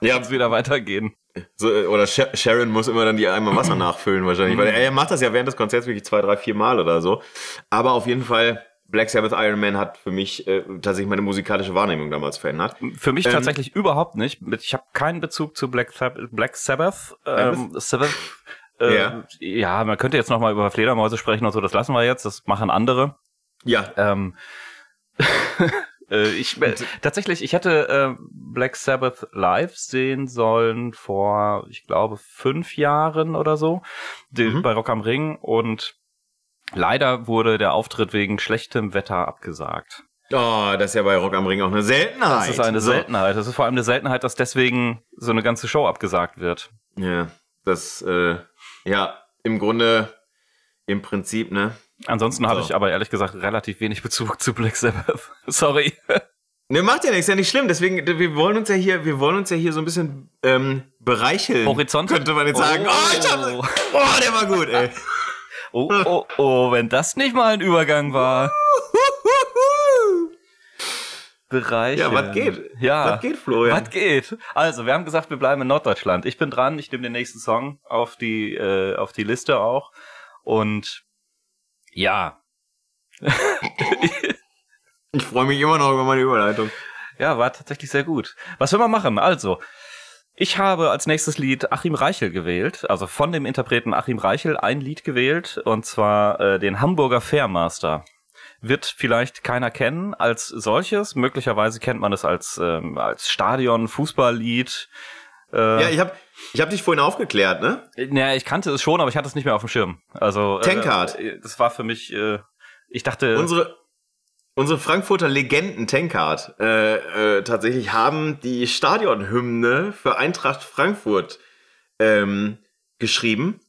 Ja, kann es wieder weitergehen. So, äh, oder Sha- Sharon muss immer dann die Eimer Wasser nachfüllen wahrscheinlich, weil er macht das ja während des Konzerts wirklich zwei, drei, vier Mal oder so. Aber auf jeden Fall, Black Sabbath Iron Man hat für mich äh, tatsächlich meine musikalische Wahrnehmung damals verändert. Für mich Ähm, tatsächlich überhaupt nicht. Ich habe keinen Bezug zu Black, Black Sabbath. Ähm, Sabbath. Äh, Ja. ja. man könnte jetzt noch mal über Fledermäuse sprechen und so. Das lassen wir jetzt. Das machen andere. Ja, Ähm, äh, ich äh, tatsächlich, ich hätte äh, Black Sabbath live sehen sollen vor, ich glaube, fünf Jahren oder so, die, Mhm. bei Rock am Ring und leider wurde der Auftritt wegen schlechtem Wetter abgesagt. Oh, das ist ja bei Rock am Ring auch eine Seltenheit. Das ist eine So. Seltenheit. Das ist vor allem eine Seltenheit, dass deswegen so eine ganze Show abgesagt wird. Ja, das, äh, ja, im Grunde, im Prinzip, ne? Ansonsten habe So. ich aber ehrlich gesagt relativ wenig Bezug zu Black Sabbath. Sorry. Ne, macht ja nichts, ja nicht schlimm. Deswegen, wir wollen uns ja hier, wir wollen uns ja hier so ein bisschen ähm, bereicheln. Horizont. Könnte man jetzt sagen. Oh, ich hab, oh der war gut, ey. Oh, oh, oh, wenn das nicht mal ein Übergang war. Bereich. Ja, was geht? Ja. Was geht, Florian? Was geht? Also, wir haben gesagt, wir bleiben in Norddeutschland. Ich bin dran, ich nehme den nächsten Song auf die, äh, auf die Liste auch. Und ja. Ich freue mich immer noch über meine Überleitung. Ja, war tatsächlich sehr gut. Was will man machen? Also, ich habe als nächstes Lied Achim Reichel gewählt, also von dem Interpreten Achim Reichel ein Lied gewählt, und zwar äh, den Hamburger Fairmaster. Wird vielleicht keiner kennen als solches, möglicherweise kennt man es als, ähm, als Stadion-Fußballlied. Äh, Ja, ich habe ich hab dich vorhin aufgeklärt, ne? naja, ich kannte es schon, aber ich hatte es nicht mehr auf dem Schirm. Also äh, Tankard. äh, Das war für mich äh, Ich dachte. Unsere, unsere Frankfurter Legenden Tankard äh, äh, tatsächlich haben die Stadionhymne für Eintracht Frankfurt ähm, geschrieben.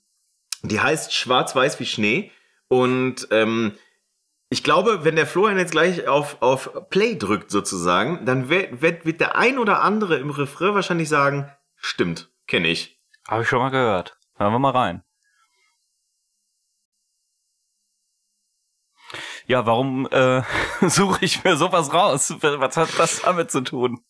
Die heißt Schwarz-Weiß wie Schnee. Und ähm, ich glaube, wenn der Florian jetzt gleich auf, auf Play drückt sozusagen, dann wird, wird, wird der ein oder andere im Refrain wahrscheinlich sagen, stimmt, kenne ich. Habe ich schon mal gehört. Hören wir mal rein. Ja, warum äh, suche ich mir sowas raus? Was hat das damit zu tun?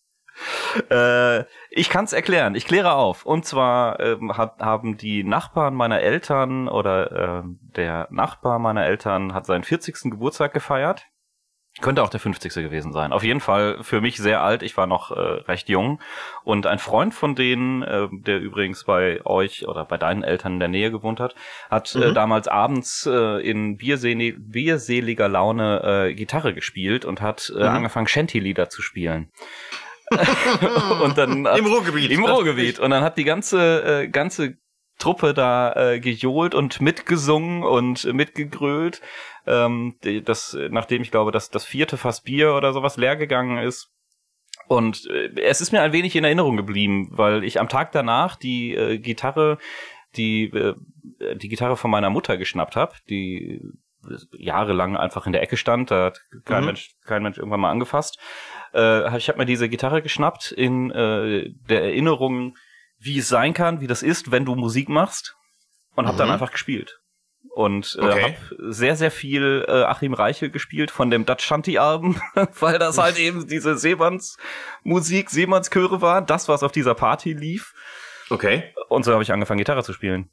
Äh, ich kann es erklären. Ich kläre auf. Und zwar ähm, hat, haben die Nachbarn meiner Eltern oder äh, der Nachbar meiner Eltern hat seinen 40. Geburtstag gefeiert. Könnte auch der 50. gewesen sein. Auf jeden Fall für mich sehr alt. Ich war noch äh, recht jung. Und ein Freund von denen, äh, der übrigens bei euch oder bei deinen Eltern in der Nähe gewohnt hat, hat äh, mhm. äh, damals abends äh, in bierselig bierseliger Laune äh, Gitarre gespielt und hat äh, mhm. angefangen, Shanty-Lieder zu spielen. und dann hat, Im Ruhrgebiet. Im Ruhrgebiet. Und dann hat die ganze, äh, ganze Truppe da äh, gejohlt und mitgesungen und äh, mitgegrölt. Ähm, das, nachdem ich glaube, dass das vierte Fass Bier oder sowas leer gegangen ist. Und äh, es ist mir ein wenig in Erinnerung geblieben, weil ich am Tag danach die äh, Gitarre, die äh, die Gitarre von meiner Mutter geschnappt habe, die jahrelang einfach in der Ecke stand, da hat kein mhm. Mensch, kein Mensch irgendwann mal angefasst. Äh, ich habe mir diese Gitarre geschnappt in äh, der Erinnerung, wie es sein kann, wie das ist, wenn du Musik machst und habe mhm. dann einfach gespielt. Und äh, okay. habe sehr, sehr viel äh, Achim Reichel gespielt von dem Dutch Shanty-Album, weil das halt eben diese Seemanns-Musik, Seemanns-Chöre war, das, was auf dieser Party lief. Okay. Und so habe ich angefangen, Gitarre zu spielen.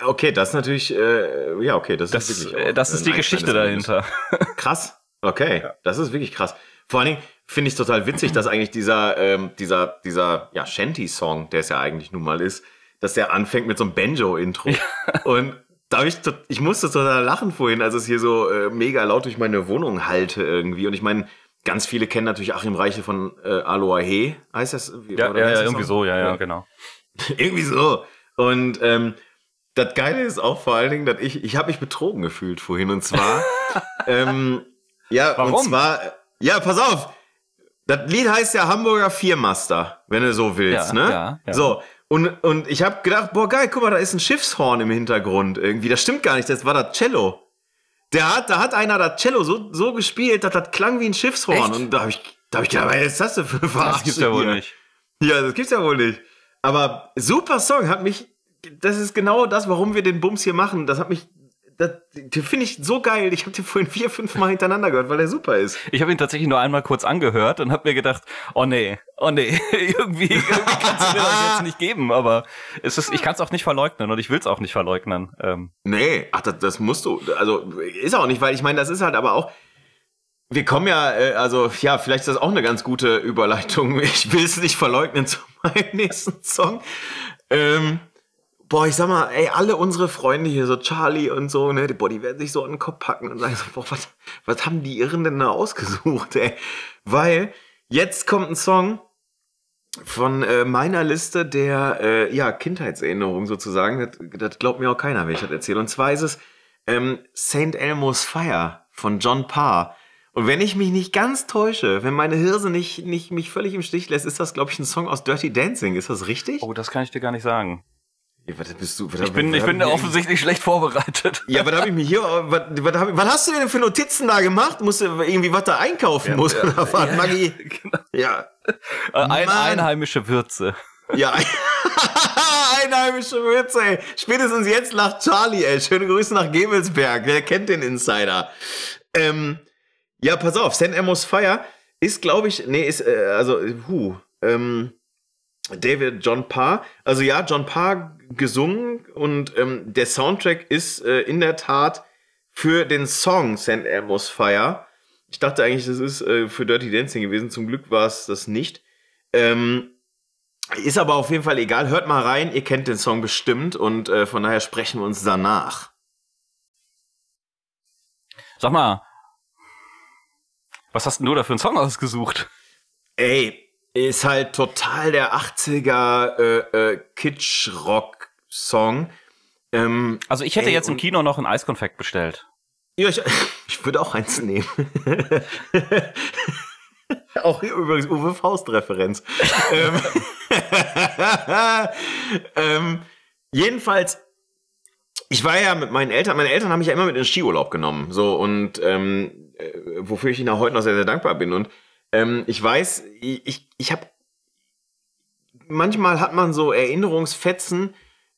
Okay, das ist natürlich, äh, ja, okay, das, das ist wirklich. Auch, das ist die Geschichte dahinter. Krass. Okay, ja. das ist wirklich krass. Vor allen Dingen finde ich total witzig, dass eigentlich dieser, ähm, dieser, dieser, ja, Shanty-Song, der es ja eigentlich nun mal ist, dass der anfängt mit so einem Banjo-Intro. Und da ich, ich musste total lachen vorhin, als es hier so äh, mega laut durch meine Wohnung halte irgendwie. Und ich meine, ganz viele kennen natürlich Achim Reiche von äh, Aloha He, heißt das? Ja, ja, ja irgendwie so, ja, ja, genau. irgendwie so. Und ähm, das Geile ist auch vor allen Dingen, dass ich, ich habe mich betrogen gefühlt vorhin. Und zwar, ähm, ja, Warum? und zwar, ja, pass auf. Das Lied heißt ja Hamburger Viermaster, wenn du so willst, ja, ne? Ja, ja. So. Und, und ich habe gedacht, boah, geil, guck mal, da ist ein Schiffshorn im Hintergrund irgendwie. Das stimmt gar nicht, das war das Cello. Der hat, da hat einer das Cello so, so gespielt, dass das klang wie ein Schiffshorn. Echt? Und da habe ich, da hab ich gedacht, was ist das denn für Verarsche Das gibt's ja wohl nicht. Ja, das gibt's ja wohl nicht. Aber super Song, hat mich das ist genau das, warum wir den Bums hier machen. Das hat mich, das, den finde ich so geil. Ich habe den vorhin vier, fünf Mal hintereinander gehört, weil er super ist. Ich habe ihn tatsächlich nur einmal kurz angehört und habe mir gedacht, oh nee, oh nee, irgendwie, irgendwie kannst du mir das jetzt nicht geben. Aber es ist, ich kann es auch nicht verleugnen und ich will es auch nicht verleugnen. Ähm. Nee, ach, das, das musst du. Also ist auch nicht, weil ich meine, das ist halt aber auch. Wir kommen ja, äh, also ja, vielleicht ist das auch eine ganz gute Überleitung. Ich will es nicht verleugnen zu meinem nächsten Song. Ähm, boah, ich sag mal, ey, alle unsere Freunde hier, so Charlie und so, ne, boah, die werden sich so an den Kopf packen und sagen so, boah, was, was haben die Irren denn da ausgesucht, ey? Weil jetzt kommt ein Song von äh, meiner Liste der, äh, ja, Kindheitserinnerung sozusagen. Das, das glaubt mir auch keiner, wenn ich das erzähle. Und zwar ist es ähm, St. Elmo's Fire von John Parr. Und wenn ich mich nicht ganz täusche, wenn meine Hirse nicht, nicht mich völlig im Stich lässt, ist das, glaube ich, ein Song aus Dirty Dancing. Ist das richtig? Oh, das kann ich dir gar nicht sagen. Was bist du? Was, ich bin, ich bin offensichtlich schlecht vorbereitet. Ja, was habe ich mir hier, was, was, hab, was hast du denn für Notizen da gemacht? Musst du irgendwie was da einkaufen? Ja, muss ja, da fahren, ja, Maggi? Genau. Ja. Ein, einheimische Würze. Ja, einheimische Würze, ey. Spätestens jetzt lacht Charlie, ey. Schöne Grüße nach Gebelsberg. Wer kennt den Insider? Ähm, ja, pass auf. St. Amos Fire ist, glaube ich, nee, ist, äh, also, hu, ähm, David John Parr. Also ja, John Parr gesungen und ähm, der Soundtrack ist äh, in der Tat für den Song St. Elmo's Fire. Ich dachte eigentlich, das ist äh, für Dirty Dancing gewesen. Zum Glück war es das nicht. Ähm, ist aber auf jeden Fall egal. Hört mal rein. Ihr kennt den Song bestimmt und äh, von daher sprechen wir uns danach. Sag mal, was hast denn du da für einen Song ausgesucht? Ey, ist halt total der 80er äh, äh, Kitsch-Rock-Song. Ähm, also ich hätte ey, jetzt im Kino noch ein Eiskonfekt bestellt. Ja, ich, ich würde auch eins nehmen. auch hier übrigens Uwe Faust-Referenz. ähm, ähm, jedenfalls, ich war ja mit meinen Eltern, meine Eltern haben mich ja immer mit in den Skiurlaub genommen. So, und ähm, äh, wofür ich ihnen auch heute noch sehr, sehr dankbar bin. Und ähm, ich weiß, ich, ich, habe manchmal hat man so Erinnerungsfetzen,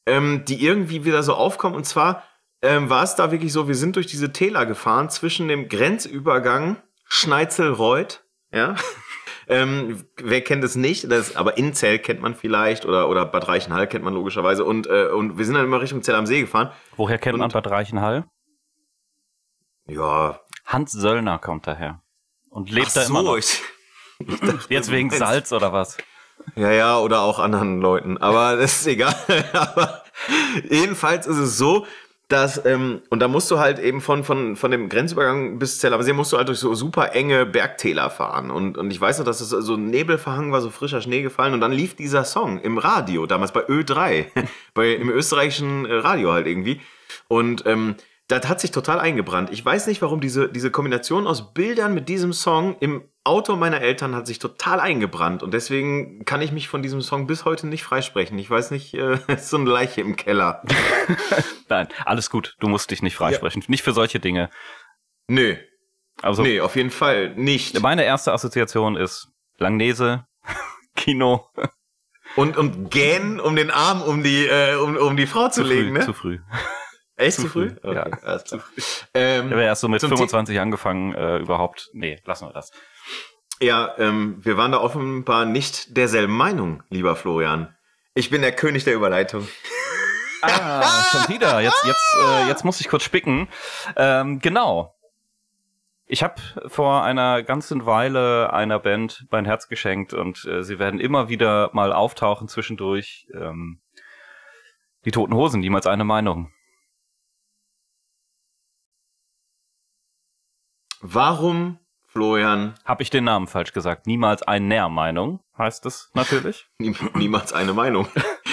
ähm, die irgendwie wieder so aufkommen. Und zwar ähm, war es da wirklich so, wir sind durch diese Täler gefahren zwischen dem Grenzübergang Schneizelreuth, ja. ähm, wer kennt es nicht? Das, aber Inzell kennt man vielleicht oder, oder Bad Reichenhall kennt man logischerweise. Und, äh, und wir sind dann immer Richtung Zell am See gefahren. Woher kennt und, man Bad Reichenhall? Ja. Hans Söllner kommt daher. Und lebt Ach da immer so, noch. Ich, ich dachte, Jetzt wegen Salz oder was? Ja, ja, oder auch anderen Leuten. Aber das ist egal. Aber jedenfalls ist es so, dass, ähm, und da musst du halt eben von, von, von dem Grenzübergang bis Zellersee musst du halt durch so super enge Bergtäler fahren. Und, und ich weiß noch, dass es so ein Nebel verhangen war, so frischer Schnee gefallen. Und dann lief dieser Song im Radio, damals bei Ö3, bei, im österreichischen Radio halt irgendwie. Und ähm, das hat sich total eingebrannt. Ich weiß nicht, warum diese, diese Kombination aus Bildern mit diesem Song im Auto meiner Eltern hat sich total eingebrannt. Und deswegen kann ich mich von diesem Song bis heute nicht freisprechen. Ich weiß nicht, äh, ist so eine Leiche im Keller. Nein, alles gut. Du musst dich nicht freisprechen. Ja. Nicht für solche Dinge. Nö. Also, nee, auf jeden Fall nicht. Meine erste Assoziation ist Langnese, Kino. Und, und gähnen, um den Arm um die, äh, um, um die Frau zu, zu legen, früh, ne? Zu früh. Echt zu früh? Okay, ja, alles klar. Ähm, ich habe erst so mit 25 angefangen, äh, überhaupt. Nee, lassen wir das. Ja, ähm, wir waren da offenbar nicht derselben Meinung, lieber Florian. Ich bin der König der Überleitung. Ah, schon wieder. Jetzt, jetzt, äh, jetzt muss ich kurz spicken. Ähm, genau. Ich habe vor einer ganzen Weile einer Band mein Herz geschenkt und äh, sie werden immer wieder mal auftauchen zwischendurch. Ähm, die Toten Hosen, niemals eine Meinung. Warum, Florian? Habe ich den Namen falsch gesagt? Niemals eine Nährmeinung heißt es natürlich. niemals eine Meinung.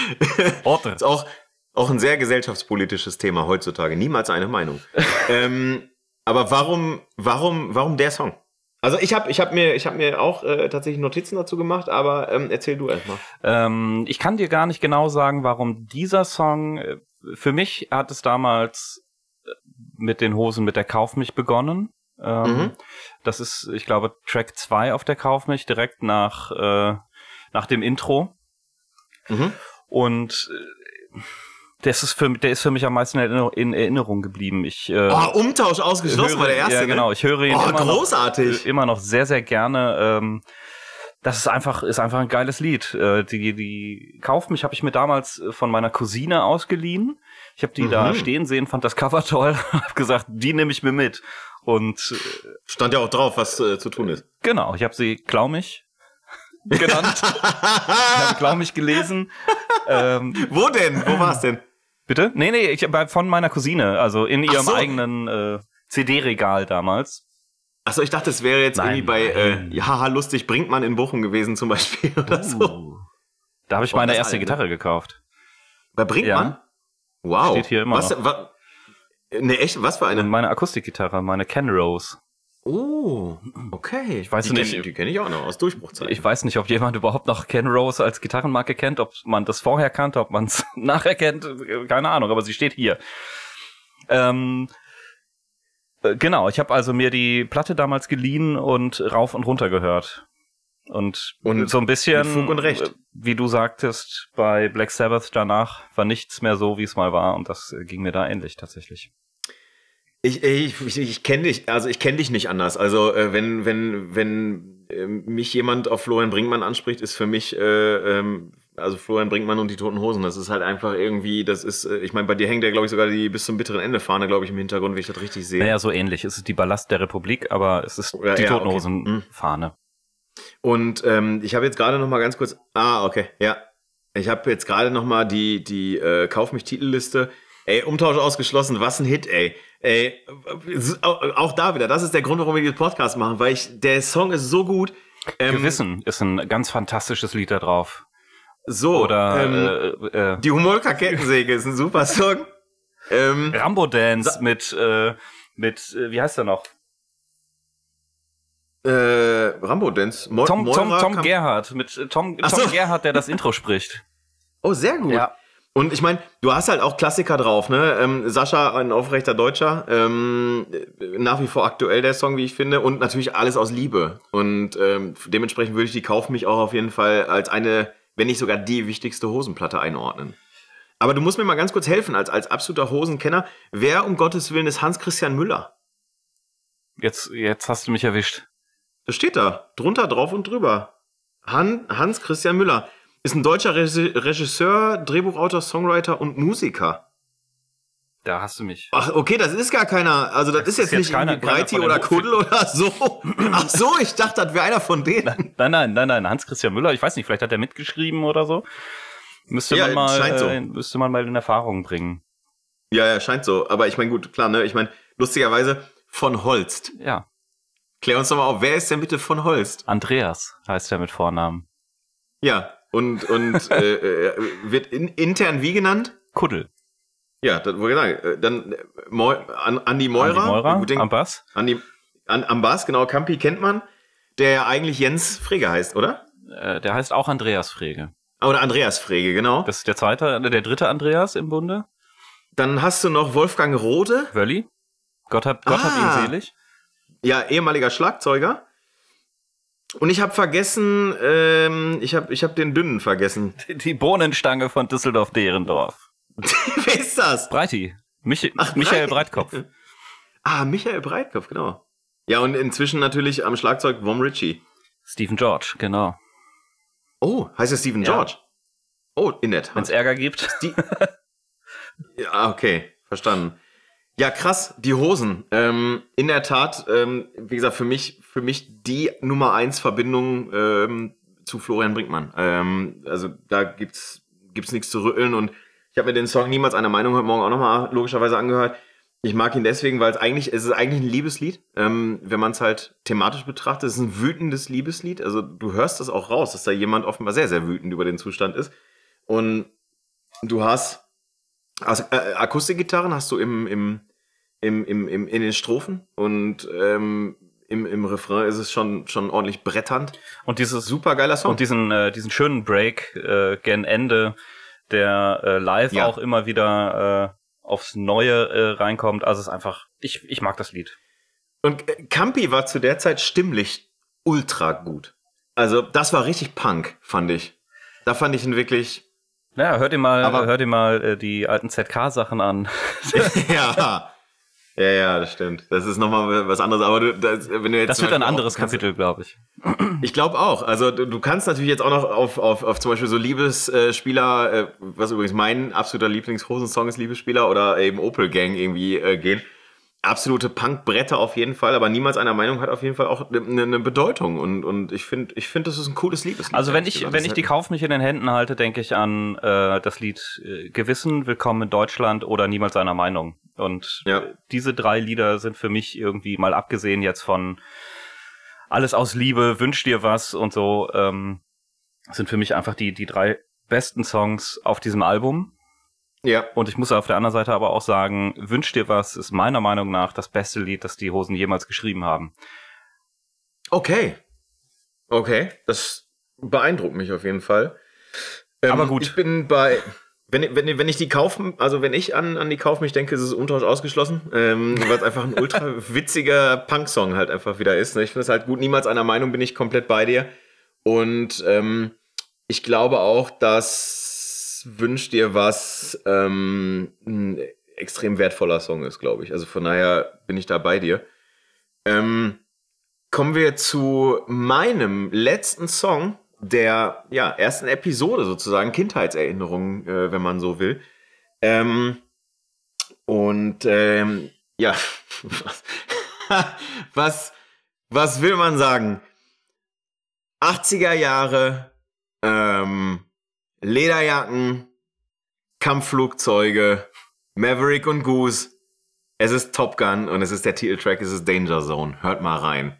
Orte. ist auch, auch ein sehr gesellschaftspolitisches Thema heutzutage. Niemals eine Meinung. ähm, aber warum, warum, warum der Song? Also ich habe ich hab mir, ich hab mir auch äh, tatsächlich Notizen dazu gemacht, aber ähm, erzähl du erstmal. Ähm, ich kann dir gar nicht genau sagen, warum dieser Song, äh, für mich hat es damals äh, mit den Hosen mit der Kaufmilch begonnen. Ähm, mhm. Das ist, ich glaube, Track 2 auf der Kaufmilch, direkt nach, äh, nach dem Intro. Mhm. Und äh, das ist für, der ist für mich am meisten in Erinnerung geblieben. Ich, äh, oh, Umtausch ausgeschlossen höre, war der erste. Ja, genau. Ich höre ihn oh, immer, großartig. Noch, immer noch sehr, sehr gerne. Ähm, das ist einfach, ist einfach ein geiles Lied. Äh, die, die Kauf mich habe ich mir damals von meiner Cousine ausgeliehen. Ich habe die mhm. da stehen sehen, fand das Cover toll, habe gesagt, die nehme ich mir mit. Und äh, stand ja auch drauf, was äh, zu tun ist. Genau, ich habe sie Klaumich genannt. ich habe Klaumich gelesen. Ähm, Wo denn? Wo war es denn? Bitte? Nee, nee, ich, von meiner Cousine, also in ihrem so. eigenen äh, CD-Regal damals. Achso, ich dachte, es wäre jetzt nein, irgendwie bei äh, ja, haha, lustig, bringt man in Bochum gewesen zum Beispiel oder uh, so. Da habe ich meine erste Gitarre gekauft. Bei Brinkmann? Ja. Wow. Steht hier immer was, noch. Was, Ne, echt? Was für eine? Meine Akustikgitarre, meine Ken Rose. Oh, okay. Ich weiß die nicht. Kenn, die kenne ich auch noch aus Durchbruchzeiten. Ich weiß nicht, ob jemand überhaupt noch Ken Rose als Gitarrenmarke kennt, ob man das vorher kannte, ob man es nachher kennt. Keine Ahnung, aber sie steht hier. Ähm, äh, genau, ich habe also mir die Platte damals geliehen und rauf und runter gehört. Und, und so ein bisschen, Fug und Recht. Äh, wie du sagtest, bei Black Sabbath danach war nichts mehr so, wie es mal war. Und das äh, ging mir da ähnlich tatsächlich. Ich, ich, ich, ich kenne dich, also ich kenne dich nicht anders. Also äh, wenn, wenn, wenn äh, mich jemand auf Florian Brinkmann anspricht, ist für mich, äh, ähm, also Florian Brinkmann und die Toten Hosen, das ist halt einfach irgendwie, das ist, äh, ich meine, bei dir hängt ja, glaube ich, sogar die bis zum bitteren Ende Fahne, glaube ich, im Hintergrund, wie ich das richtig sehe. Naja, so ähnlich. Es ist die Ballast der Republik, aber es ist ja, die ja, Toten okay. Hosen hm. Fahne. Und ähm, ich habe jetzt gerade noch mal ganz kurz. Ah, okay, ja. Ich habe jetzt gerade noch mal die die äh, Kauf mich Titelliste. Ey, Umtausch ausgeschlossen. Was ein Hit, ey. Ey, auch da wieder. Das ist der Grund, warum wir diesen Podcast machen, weil ich der Song ist so gut. Ähm, Gewissen ist ein ganz fantastisches Lied da drauf. So, oder ähm, äh, äh, die Humolka Kettensäge ist ein super Song. Ähm, Rambo Dance mit äh, Mit, äh, wie heißt er noch? Äh, Rambo Dance. Mo Tom, Tom, Tom Gerhardt. Mit äh, Tom, Tom so. Gerhardt, der das Intro spricht. Oh, sehr gut. Ja. Und ich meine, du hast halt auch Klassiker drauf, ne? Ähm, Sascha, ein aufrechter Deutscher, ähm, nach wie vor aktuell der Song, wie ich finde, und natürlich alles aus Liebe. Und ähm, dementsprechend würde ich die Kauf mich auch auf jeden Fall als eine, wenn nicht sogar die wichtigste Hosenplatte einordnen. Aber du musst mir mal ganz kurz helfen, als, als absoluter Hosenkenner. Wer um Gottes Willen ist Hans-Christian Müller? Jetzt, jetzt hast du mich erwischt. Das steht da, drunter, drauf und drüber. Han, Hans-Christian Müller. Ist ein deutscher Regisseur, Drehbuchautor, Songwriter und Musiker. Da hast du mich. Ach, okay, das ist gar keiner. Also, das, das ist jetzt, jetzt nicht keiner, Breiti oder Kuddel oder so. Ach so, ich dachte, das wäre einer von denen. Nein, nein, nein, nein, Hans-Christian Müller. Ich weiß nicht, vielleicht hat er mitgeschrieben oder so. Müsste ja, man mal, so. äh, müsste man mal in Erfahrung bringen. Ja, ja, scheint so. Aber ich meine, gut, klar, ne? Ich meine, lustigerweise von Holst. Ja. Klär uns doch mal auf, wer ist denn bitte von Holst? Andreas heißt er mit Vornamen. Ja, und, und äh, äh, wird in, intern wie genannt? Kuddel. Ja, das, genau. Dann äh, Mo, an, Andi Meurer. Andi Meurer, den, am Bass. Andi, an, am Bass, genau. Campi kennt man, der ja eigentlich Jens Frege heißt, oder? Äh, der heißt auch Andreas Frege. Oder Andreas Frege, genau. Das ist der zweite, der dritte Andreas im Bunde. Dann hast du noch Wolfgang Rode. Wölli. Gott hab, Gott ah. hab ihn ah. selig. Ja, ehemaliger Schlagzeuger. Und ich habe vergessen, ähm, ich habe ich hab den Dünnen vergessen. Die, Bohnenstange von Düsseldorf-Derendorf. Wer ist das? Breiti. Mich, Ach, Michael Breit. Breitkopf. ah, Michael Breitkopf, genau. Ja, und inzwischen natürlich am Schlagzeug Vom Ritchie. Stephen George, genau. Oh, heißt er Stephen ja. George? Oh, in der Tat. Wenn es Ärger gibt. ja, okay, verstanden. Ja, krass, die Hosen. Ähm, in der Tat, ähm, wie gesagt, für mich, für mich die Nummer eins Verbindung ähm, zu Florian Brinkmann. Ähm, also da gibt's gibt's nichts zu rütteln und ich habe mir den Song niemals einer Meinung heute Morgen auch nochmal logischerweise angehört. Ich mag ihn deswegen, weil es eigentlich es ist eigentlich ein Liebeslied, ähm, wenn man es halt thematisch betrachtet. Es ist ein wütendes Liebeslied. Also du hörst das auch raus, dass da jemand offenbar sehr sehr wütend über den Zustand ist. Und du hast also äh, Akustikgitarren hast du im im im, im, im, in den Strophen und ähm, im, im Refrain ist es schon, schon ordentlich bretternd. Und dieses super geiler Song. Und diesen, äh, diesen schönen Break äh, gen Ende, der äh, live ja. auch immer wieder äh, aufs Neue äh, reinkommt. Also es ist einfach, ich, ich mag das Lied. Und äh, Campi war zu der Zeit stimmlich ultra gut. Also das war richtig Punk, fand ich. Da fand ich ihn wirklich. Ja, hört ihr mal, aber, hört ihr mal äh, die alten ZK-Sachen an. ja. Ja, ja, das stimmt. Das ist nochmal was anderes. Aber du, das, wenn du jetzt das wird ein anderes Kapitel, glaube ich. Ich glaube auch. Also du, du, kannst natürlich jetzt auch noch auf, auf, auf zum Beispiel so Liebesspieler, äh, was übrigens mein absoluter Lieblingshosensong ist, Liebesspieler oder eben Opel Gang irgendwie äh, gehen absolute Punkbretter auf jeden Fall, aber niemals einer Meinung hat auf jeden Fall auch eine, eine Bedeutung und, und ich finde, ich finde, das ist ein cooles Liebeslied. Also wenn ich, wenn ich die Kauf mich in den Händen halte, denke ich an äh, das Lied äh, Gewissen, Willkommen in Deutschland oder Niemals einer Meinung. Und ja. diese drei Lieder sind für mich irgendwie mal abgesehen jetzt von Alles aus Liebe, Wünsch dir was und so, ähm, sind für mich einfach die, die drei besten Songs auf diesem Album. Ja. Und ich muss auf der anderen Seite aber auch sagen, Wünsch dir was ist meiner Meinung nach das beste Lied, das die Hosen jemals geschrieben haben. Okay. Okay. Das beeindruckt mich auf jeden Fall. Ähm, aber gut. Ich bin bei, wenn, wenn, wenn ich die kaufen, also wenn ich an, an die Kauf mich denke, ist es Untausch ausgeschlossen, ähm, weil es einfach ein ultra witziger Punk-Song halt einfach wieder ist. Ne? Ich finde es halt gut, niemals einer Meinung bin ich komplett bei dir. Und ähm, ich glaube auch, dass Wünsch dir was ähm, ein extrem wertvoller Song ist, glaube ich. Also von daher bin ich da bei dir. Ähm, kommen wir zu meinem letzten Song der ja, ersten Episode sozusagen, Kindheitserinnerungen, äh, wenn man so will. Ähm, und ähm, ja, was, was will man sagen? 80er Jahre, ähm, Lederjacken, Kampfflugzeuge, Maverick und Goose. Es ist Top Gun und es ist der Titeltrack, es ist Danger Zone. Hört mal rein.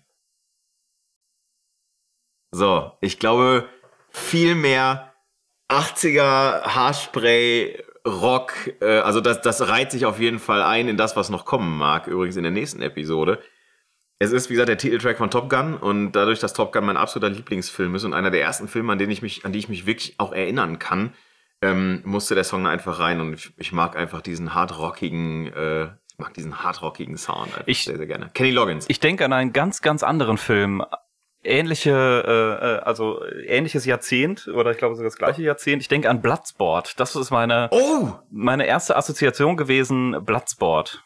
So, ich glaube, viel mehr 80er Haarspray, Rock, äh, also das, das reiht sich auf jeden Fall ein in das, was noch kommen mag, übrigens in der nächsten Episode. Es ist, wie gesagt, der Titeltrack von Top Gun und dadurch, dass Top Gun mein absoluter Lieblingsfilm ist und einer der ersten Filme, an denen ich mich, an die ich mich wirklich auch erinnern kann, ähm, musste der Song einfach rein und ich, ich mag einfach diesen hardrockigen, äh, ich mag diesen hardrockigen Sound einfach Ich- sehr, sehr gerne. Kenny Loggins. Ich denke an einen ganz, ganz anderen Film. Ähnliche, äh, äh, also ähnliches Jahrzehnt oder ich glaube sogar das gleiche Jahrzehnt. Ich denke an Bloodsport. Das ist meine, oh! meine erste Assoziation gewesen, Bloodsport.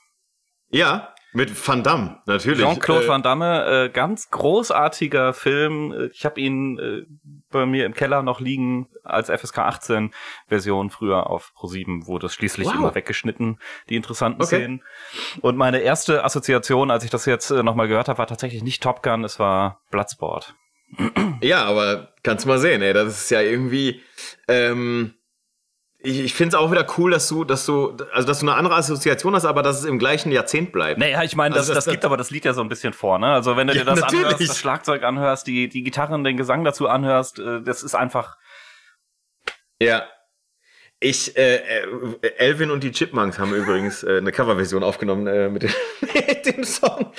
Ja, mit Van Damme, natürlich. Jean-Claude Äh, Van Damme, äh, ganz großartiger Film. Äh, Ich habe ihn äh, bei mir im Keller noch liegen als FSK 18 Version früher auf Pro7 wurde es schließlich Wow. immer weggeschnitten, die interessanten Okay. Szenen. Und meine erste Assoziation, als ich das jetzt äh, nochmal gehört habe, war tatsächlich nicht Top Gun, es war Bloodsport. Ja, aber kannst mal sehen, ey, das ist ja irgendwie. Ähm, ich ich finde es auch wieder cool, dass du, dass du, also dass du eine andere Assoziation hast, aber dass es im gleichen Jahrzehnt bleibt. Naja, ich meine, das, Also das, das- gibt aber das Lied ja so ein bisschen vor, ne? Also wenn du Ja, dir das natürlich. anhörst, das Schlagzeug anhörst, die, die Gitarren, den Gesang dazu anhörst, äh, das ist einfach. Ja. Ich, äh, äh, Elvin und die Chipmunks haben übrigens äh, eine Coverversion aufgenommen äh, mit, dem, mit dem Song.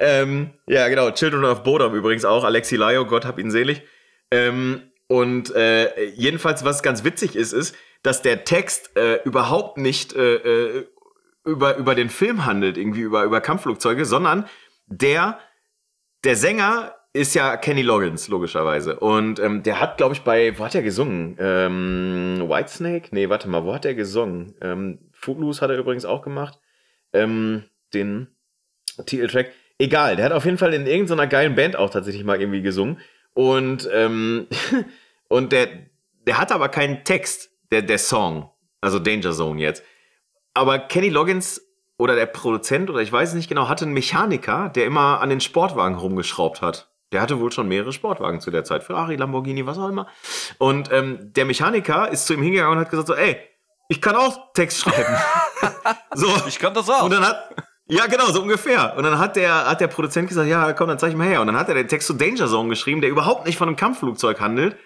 Ähm, ja, genau. Children of Bodom übrigens auch. Alexi Laio, Gott hab ihn selig. Ähm, und äh, jedenfalls, was ganz witzig ist, ist, dass der Text äh, überhaupt nicht äh, äh, über, über den Film handelt, irgendwie über, über Kampfflugzeuge, sondern der, der Sänger ist ja Kenny Loggins, logischerweise. Und ähm, der hat, glaube ich, bei, wo hat er gesungen? Ähm, Whitesnake? Nee, warte mal, wo hat er gesungen? Ähm, Footloose hat er übrigens auch gemacht. Ähm, den Titeltrack. Egal, der hat auf jeden Fall in irgendeiner geilen Band auch tatsächlich mal irgendwie gesungen. Und, ähm, und der, der hat aber keinen Text, der, der Song. Also Danger Zone jetzt. Aber Kenny Loggins oder der Produzent oder ich weiß es nicht genau, hatte einen Mechaniker, der immer an den Sportwagen rumgeschraubt hat. Der hatte wohl schon mehrere Sportwagen zu der Zeit. Ferrari, Lamborghini, was auch immer. Und ähm, der Mechaniker ist zu ihm hingegangen und hat gesagt so, ey, ich kann auch Text schreiben. so. Ich kann das auch. Und dann hat, ja genau, so ungefähr. Und dann hat der, hat der Produzent gesagt, ja komm, dann zeig ich mal her. Und dann hat er den Text zu Danger Zone geschrieben, der überhaupt nicht von einem Kampfflugzeug handelt,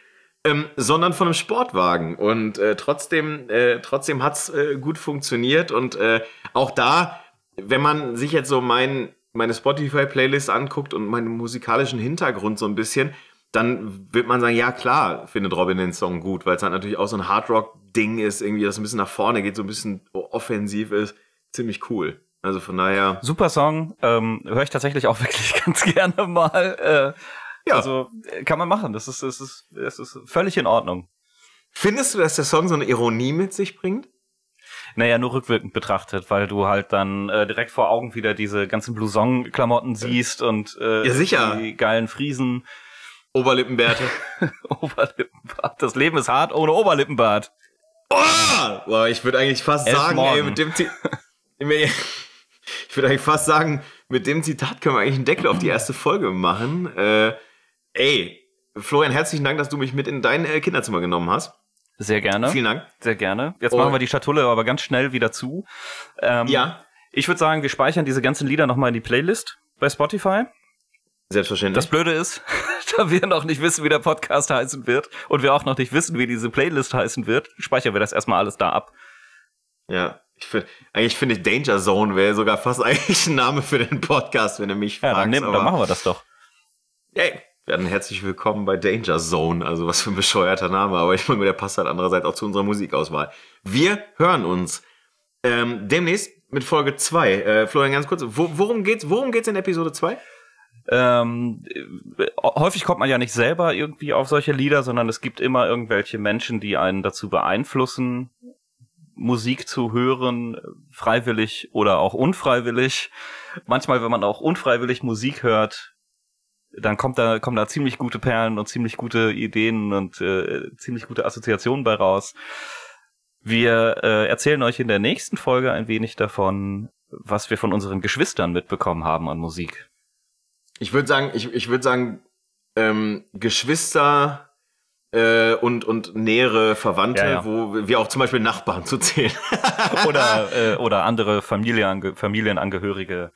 ähm, sondern von einem Sportwagen. Und äh, trotzdem, äh, trotzdem hat's äh, gut funktioniert. Und äh, auch da, wenn man sich jetzt so mein, meine Spotify-Playlist anguckt und meinen musikalischen Hintergrund so ein bisschen, dann wird man sagen, ja klar, findet Robin den Song gut, weil es halt natürlich auch so ein Hardrock-Ding ist, irgendwie, das ein bisschen nach vorne geht, so ein bisschen offensiv ist. Ziemlich cool. Also von daher, Super Song, ähm, höre ich tatsächlich auch wirklich ganz gerne mal. Äh, ja. Also äh, kann man machen. Das ist, das ist, das ist völlig in Ordnung. Findest du, dass der Song so eine Ironie mit sich bringt? Naja, nur rückwirkend betrachtet, weil du halt dann äh, direkt vor Augen wieder diese ganzen Blouson-Klamotten siehst und äh, Ja, sicher. die geilen Friesen, Oberlippenbärte. Oberlippenbart. Das Leben ist hart ohne Oberlippenbart. oh! Boah, ich würde eigentlich fast Elf sagen, ey, Morgen. mit dem Zi Ich würde eigentlich fast sagen, mit dem Zitat können wir eigentlich einen Deckel auf die erste Folge machen. Äh, ey, Florian, herzlichen Dank, dass du mich mit in dein äh, Kinderzimmer genommen hast. Sehr gerne. Vielen Dank. Sehr gerne. Jetzt Und- machen wir die Schatulle aber ganz schnell wieder zu. Ähm, Ja, Ich würde sagen, wir speichern diese ganzen Lieder nochmal in die Playlist bei Spotify. selbstverständlich. Das Blöde ist, da wir noch nicht wissen, wie der Podcast heißen wird und wir auch noch nicht wissen, wie diese Playlist heißen wird, speichern wir das erstmal alles da ab. ja, ich finde, eigentlich finde ich Danger Zone wäre sogar fast eigentlich ein Name für den Podcast, wenn du mich Ja, fragst. dann, aber- dann machen wir das doch. Ey, werden herzlich willkommen bei Danger Zone. Also was für ein bescheuerter Name, aber ich meine, der passt halt andererseits auch zu unserer Musikauswahl. Wir hören uns ähm, demnächst mit Folge 2. Äh, Florian, ganz kurz, wo, worum geht's? Worum geht's in Episode 2? Ähm, äh, häufig kommt man ja nicht selber irgendwie auf solche Lieder, sondern es gibt immer irgendwelche Menschen, die einen dazu beeinflussen, Musik zu hören, freiwillig oder auch unfreiwillig. Manchmal, wenn man auch unfreiwillig Musik hört, dann kommt da, kommen da ziemlich gute Perlen und ziemlich gute Ideen und äh, ziemlich gute Assoziationen bei raus. Wir äh, erzählen euch in der nächsten Folge ein wenig davon, was wir von unseren Geschwistern mitbekommen haben an Musik. Ich würde sagen, ich, ich würde sagen, ähm, Geschwister äh, und, und nähere Verwandte, Ja, ja. wo wir auch zum Beispiel Nachbarn zu zählen. oder, äh, oder andere Familienange Familienangehörige.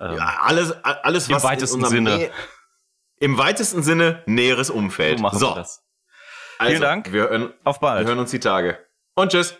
Ähm, ja, alles, alles Im was weitesten in unserem Sinne. Nä- Im weitesten Sinne näheres Umfeld. so machen so, wir das. Also, Vielen Dank. Wir hören, Auf wir bald. hören uns die Tage. Und tschüss.